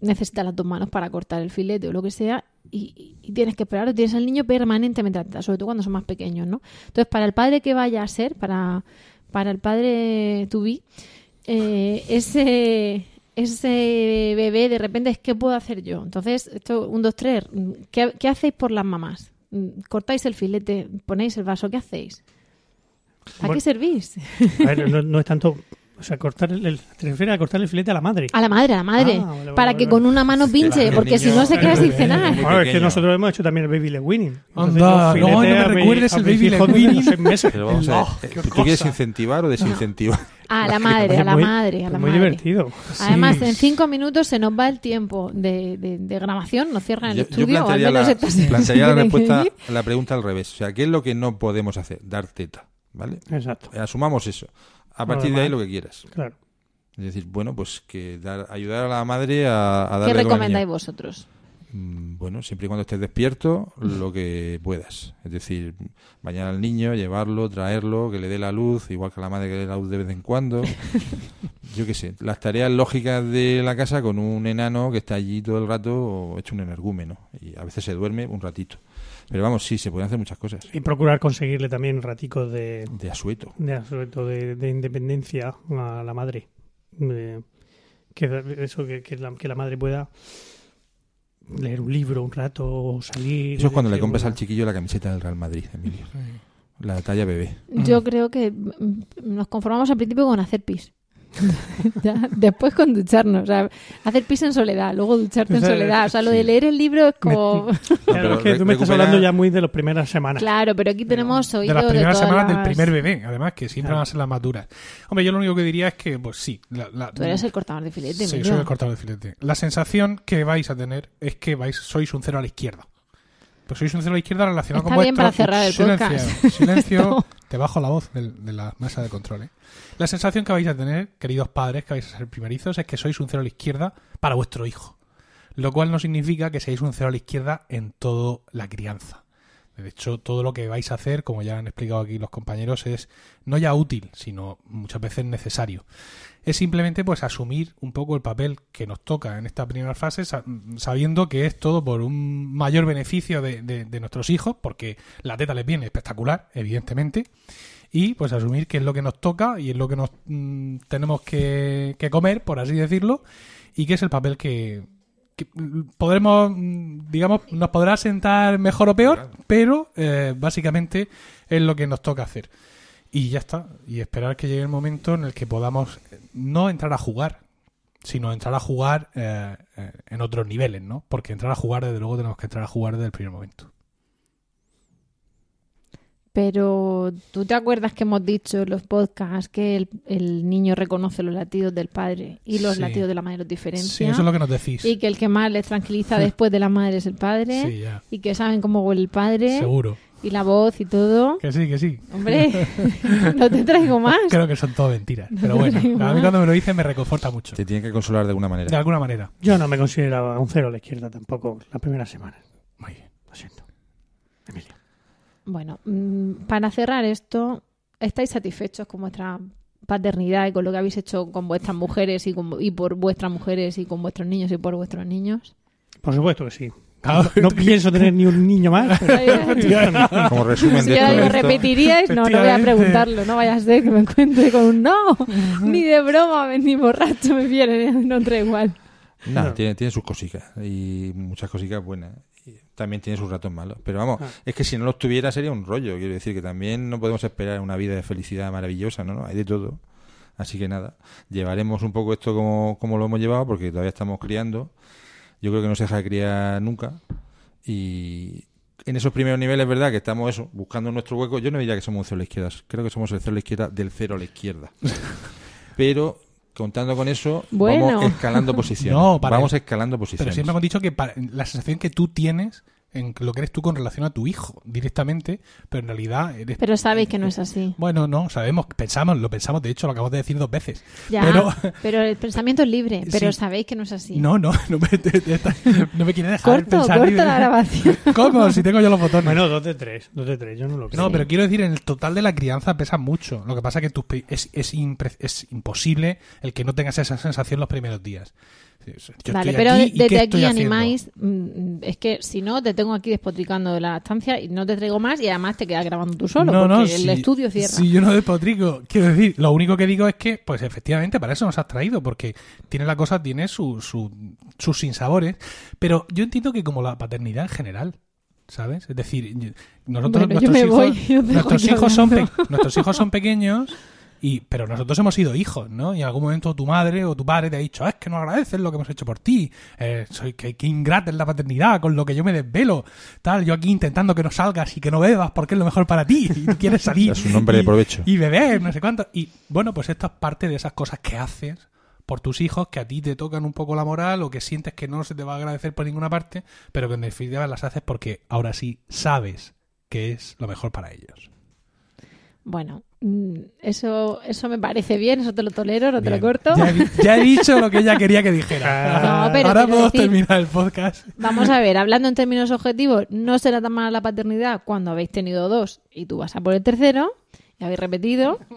Speaker 1: necesitas las dos manos para cortar el filete o lo que sea y, y tienes que esperar, tienes al niño permanentemente a teta, sobre todo cuando son más pequeños, ¿no? Entonces, para el padre que vaya a ser, para, para el padre to be, eh, ese, ese bebé de repente es ¿qué puedo hacer yo? Entonces, esto, un, dos, tres, ¿qué, qué hacéis por las mamás? ¿Cortáis el filete? ¿Ponéis el vaso? ¿Qué hacéis? ¿A
Speaker 3: Bueno.
Speaker 1: qué servís?
Speaker 3: A ver, no, no es tanto. O sea, cortar el, el- te refieres a cortar el filete a la madre.
Speaker 1: A la madre, a la madre.
Speaker 3: Ah, vale,
Speaker 1: para
Speaker 3: vale,
Speaker 1: que
Speaker 3: vale.
Speaker 1: con una mano pinche, porque si no se queda sin cenar.
Speaker 4: muy
Speaker 3: Bueno, es que nosotros hemos hecho también el baby leg winning.
Speaker 2: Anda, no, no me recuerdes el baby leg winning.
Speaker 4: ¿tú quieres incentivar o desincentivar?
Speaker 1: A la madre, a la
Speaker 3: Muy-
Speaker 1: madre, a la
Speaker 3: muy
Speaker 1: madre.
Speaker 3: divertido.
Speaker 1: Además,
Speaker 2: Sí.
Speaker 1: en cinco minutos se nos va el tiempo de, de- de grabación, nos cierran el
Speaker 4: Yo, yo
Speaker 1: estudio, o al menos
Speaker 4: la, plantearía respuesta a la pregunta al revés. O sea, ¿qué es lo que no podemos hacer? Dar teta, ¿vale?
Speaker 3: Exacto,
Speaker 4: Asumamos eso. A partir de ahí lo que quieras.
Speaker 3: claro.
Speaker 4: Es decir, bueno, pues que dar, ayudar a la madre a, a darle
Speaker 1: ¿Qué recomendáis vosotros?
Speaker 4: Mm, Bueno, siempre y cuando estés despierto, lo que puedas. Es decir, bañar al niño, llevarlo, traerlo, que le dé la luz, igual que a la madre que le dé la luz de vez en cuando. Yo qué sé, las tareas lógicas de la casa con un enano que está allí todo el rato hecho un energúmeno. Y a veces se duerme un ratito. Pero vamos, sí, se pueden hacer muchas cosas.
Speaker 3: Y procurar conseguirle también raticos de,
Speaker 4: De asueto.
Speaker 3: de, todo de, de independencia a la madre. De- que eso que, que la, que la madre pueda leer un libro un rato o salir.
Speaker 4: Eso es cuando le compras
Speaker 3: una-
Speaker 4: al chiquillo la camiseta del Real Madrid, Emilio. La talla bebé.
Speaker 1: Yo creo que mm, nos conformamos al principio con hacer pis. Ya, después con ducharnos. O sea, hacer pis en soledad, luego ducharte en
Speaker 3: O sea,
Speaker 1: soledad. O sea, lo de
Speaker 4: sí.
Speaker 1: leer el libro es como.
Speaker 3: Claro, es que tú me estás hablando ya muy de las primeras semanas.
Speaker 1: claro, pero aquí tenemos
Speaker 2: de
Speaker 1: oído
Speaker 2: las primeras
Speaker 1: todas
Speaker 2: semanas del
Speaker 1: las-
Speaker 2: primer bebé, además, que siempre
Speaker 3: Claro.
Speaker 2: van a ser las más duras. Hombre, yo lo único que diría es que, pues sí. La, la-
Speaker 1: Tú eres el cortador de filete,
Speaker 2: Sí, soy el cortador de filete. La sensación que vais a tener es que vais, sois un cero a la izquierda. Pues sois un cero a la izquierda relacionado
Speaker 1: Está
Speaker 2: con
Speaker 1: bien
Speaker 2: vuestro...
Speaker 1: para cerrar el
Speaker 2: silencio,
Speaker 1: podcast.
Speaker 2: Silencio,
Speaker 1: No.
Speaker 2: Te bajo la voz del- de, la mesa de control. ¿eh? La sensación que vais a tener, queridos padres, que vais a ser primerizos, es que sois un cero a la izquierda para vuestro hijo. Lo cual no significa que seáis un cero a la izquierda en toda la crianza. De hecho, todo lo que vais a hacer, como ya han explicado aquí los compañeros, es no ya útil, sino muchas veces necesario. Es simplemente pues asumir un poco el papel que nos toca en esta primera fase, sa- sabiendo que es todo por un mayor beneficio de, de- de nuestros hijos, porque la teta les viene espectacular, evidentemente, y pues asumir que es lo que nos toca y es lo que nos mm, tenemos que, que comer, por así decirlo, y que es el papel que, que, mm, podremos, mm, digamos, nos podrá sentar mejor o peor, pero eh, básicamente es lo que nos toca hacer. Y ya está. Y esperar que llegue el momento en el que podamos eh, no entrar a jugar, sino entrar a jugar eh, eh, en otros niveles, ¿no? Porque entrar a jugar, desde luego, tenemos que entrar a jugar desde el primer momento.
Speaker 1: Pero tú te acuerdas que hemos dicho en los podcasts que el, el niño reconoce los latidos del padre y los
Speaker 2: Sí.
Speaker 1: latidos de la madre los diferencia.
Speaker 2: Sí, eso es lo que nos decís.
Speaker 1: Y que el que más les tranquiliza después de la madre es el padre.
Speaker 2: Sí, ya.
Speaker 1: Y que saben cómo huele el padre.
Speaker 2: Seguro.
Speaker 1: Y la voz y todo.
Speaker 2: Que sí, que sí.
Speaker 1: Hombre, no te traigo más.
Speaker 2: Creo que son todo mentiras. Pero bueno, a mí cuando me lo dicen me reconforta mucho.
Speaker 4: Te tiene que consolar de alguna
Speaker 2: De
Speaker 4: manera.
Speaker 2: alguna manera.
Speaker 3: Yo no me consideraba un cero a la izquierda tampoco las primeras semanas.
Speaker 2: Muy bien.
Speaker 3: Lo siento. Emilio.
Speaker 1: Bueno, mm, para cerrar esto, ¿estáis satisfechos con vuestra paternidad y con lo que habéis hecho con vuestras mujeres y, con- y por vuestras mujeres y con vuestros niños y por vuestros niños?
Speaker 3: Por supuesto que sí.
Speaker 2: Claro.
Speaker 3: No pienso tener ni un niño más. pero-
Speaker 4: Como resumen
Speaker 1: Si
Speaker 4: de
Speaker 1: ahora
Speaker 4: todo
Speaker 1: lo
Speaker 4: esto,
Speaker 1: repetiríais, no, no voy a preguntarlo, no vaya a ser que me encuentre con un no, ni de broma, ni borracho me viene, no trae igual.
Speaker 4: Nada,
Speaker 3: No.
Speaker 4: tiene, tiene sus cositas y muchas cositas buenas. Y también tiene sus ratos malos. Pero vamos,
Speaker 3: Ah.
Speaker 4: es que si no los tuviera sería un rollo. Quiero decir que también no podemos esperar una vida de felicidad maravillosa, ¿no? no hay de todo. Así que nada, llevaremos un poco esto como, como lo hemos llevado porque todavía estamos criando. Yo creo que no se deja de criar nunca. Y en esos primeros niveles, ¿verdad? Que estamos eso, buscando nuestro hueco. Yo no diría que somos un cero a la izquierda. Creo que somos el cero a la izquierda del cero a la izquierda. Pero contando con eso,
Speaker 1: Bueno.
Speaker 4: vamos escalando posiciones.
Speaker 2: No, para-
Speaker 4: vamos escalando posiciones.
Speaker 2: Pero siempre hemos dicho que para- la sensación que tú tienes en lo que eres tú con relación a tu hijo directamente, pero en realidad eres...
Speaker 1: Pero sabéis que no es así.
Speaker 2: Bueno, no, sabemos, pensamos, lo pensamos, de hecho lo acabamos de decir dos veces.
Speaker 1: Ya,
Speaker 2: Pero
Speaker 1: pero, el pensamiento es libre, pero
Speaker 2: Sí.
Speaker 1: sabéis que no es así.
Speaker 2: no, no, no me, te- te- no me quiere dejar
Speaker 1: corto,
Speaker 2: pensar.
Speaker 1: corto
Speaker 2: libre.
Speaker 1: la grabación.
Speaker 2: ¿Cómo? Si tengo yo los botones.
Speaker 3: Bueno, dos de tres. Dos de tres. Yo no lo creo.
Speaker 2: No, pero quiero decir, en el total de la crianza pesa mucho. Lo que pasa es que tus pri- es, es, impre- es imposible el que no tengas esa sensación los primeros días. Yo
Speaker 1: vale, pero
Speaker 2: aquí, ¿y qué
Speaker 1: desde aquí animáis. mm, Es que si no, te tengo aquí despotricando de la estancia y no te traigo más y además te quedas grabando tú solo
Speaker 2: No,
Speaker 1: porque
Speaker 2: no,
Speaker 1: el
Speaker 2: si-
Speaker 1: estudio cierra.
Speaker 2: Si yo no despotrico, quiero decir, lo único que digo es que, pues efectivamente, para eso nos has traído, porque tiene la cosa, tiene su, su- sus sinsabores, pero yo entiendo que como la paternidad en general, ¿sabes? Es decir, nosotros,
Speaker 1: Bueno,
Speaker 2: nuestros hijos, nuestros hijos son, pe- nuestros hijos son pequeños. Y, pero nosotros hemos sido hijos, ¿no? Y en algún momento tu madre o tu padre te ha dicho, "Ah, es que no agradeces lo que hemos hecho por ti, eh, soy que, que ingrata es la paternidad, con lo que yo me desvelo, tal, yo aquí intentando que no salgas y que no bebas porque es lo mejor para ti, y tú quieres salir
Speaker 4: Es un hombre de
Speaker 2: y-
Speaker 4: provecho.
Speaker 2: y beber, no sé cuánto. Y bueno, pues esto es parte de esas cosas que haces por tus hijos que a ti te tocan un poco la moral o que sientes que no se te va a agradecer por ninguna parte, pero que en definitiva las haces porque ahora sí sabes que es lo mejor para ellos.
Speaker 1: Bueno, eso, eso me parece bien, eso te lo tolero, no te lo corto.
Speaker 2: Ya, he- ya he dicho lo que ella quería que dijera.
Speaker 1: No, pero
Speaker 2: Ahora podemos
Speaker 1: decir-
Speaker 2: terminar el podcast.
Speaker 1: Vamos a ver, hablando en términos objetivos, no será tan mala la paternidad cuando habéis tenido dos y tú vas a por el tercero habéis repetido.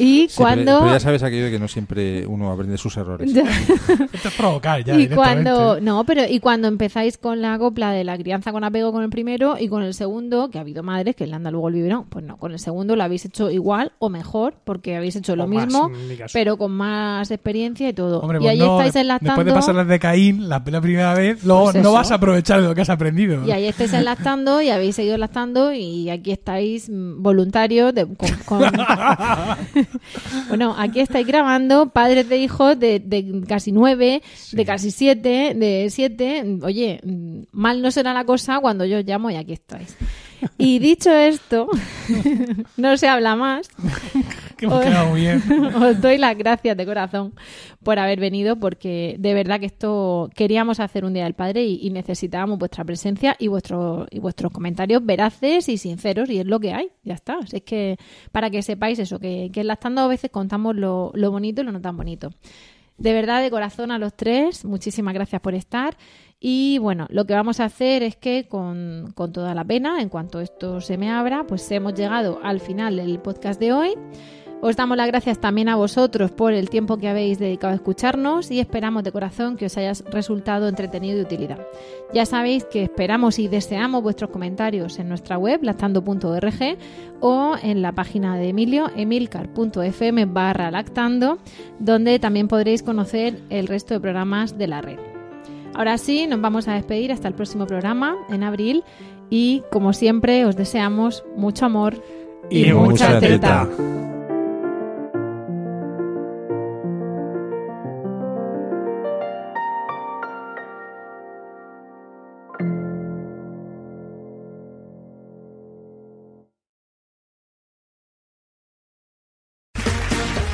Speaker 1: Y
Speaker 4: Sí,
Speaker 1: cuando...
Speaker 4: Pero, ya sabes aquello de que no siempre uno aprende sus errores.
Speaker 2: Esto es provocar ya
Speaker 1: y
Speaker 2: directamente.
Speaker 1: cuando no pero y cuando empezáis con la copla de la crianza con apego con el primero y con el segundo que ha habido madres que le han dado luego el biberón pues no con el segundo lo habéis hecho igual o mejor porque habéis hecho lo
Speaker 3: O
Speaker 1: mismo pero con más experiencia y todo
Speaker 2: Hombre,
Speaker 1: y
Speaker 2: pues
Speaker 1: ahí
Speaker 2: no,
Speaker 1: estáis enlazando
Speaker 2: Después de pasar las de Caín, la, la primera vez, luego
Speaker 1: Pues
Speaker 2: no
Speaker 1: eso.
Speaker 2: vas a aprovechar de lo que has aprendido.
Speaker 1: y ahí estáis enlactando y habéis seguido enlactando y aquí estáis mm, voluntarios de, con- con- bueno aquí estáis grabando padres de hijos de, de casi nueve de casi siete de siete. Oye mal no será la cosa cuando yo os llamo y aquí estáis. Y dicho esto no se habla más
Speaker 2: Hemos quedado bien.
Speaker 1: os doy las gracias de corazón por haber venido porque de verdad que esto queríamos hacer un día del padre y, necesitábamos vuestra presencia y vuestros y vuestros comentarios veraces y sinceros y es lo que hay ya está es que para que sepáis eso que, que en las a veces contamos lo, lo bonito y lo no tan bonito de verdad de corazón a los tres muchísimas gracias por estar y bueno, lo que vamos a hacer es que con, con toda la pena, en cuanto esto se me abra, pues hemos llegado al final del podcast de hoy. Os damos las gracias también a vosotros por el tiempo que habéis dedicado a escucharnos y esperamos de corazón que os haya resultado entretenido y de utilidad. Ya sabéis que esperamos y deseamos vuestros comentarios en nuestra web, lactando.org o en la página de Emilio, emilcar.fm barra lactando, donde también podréis conocer el resto de programas de la red. Ahora sí, nos vamos a despedir hasta el próximo programa en abril y como siempre os deseamos mucho amor
Speaker 2: Y mucha teta.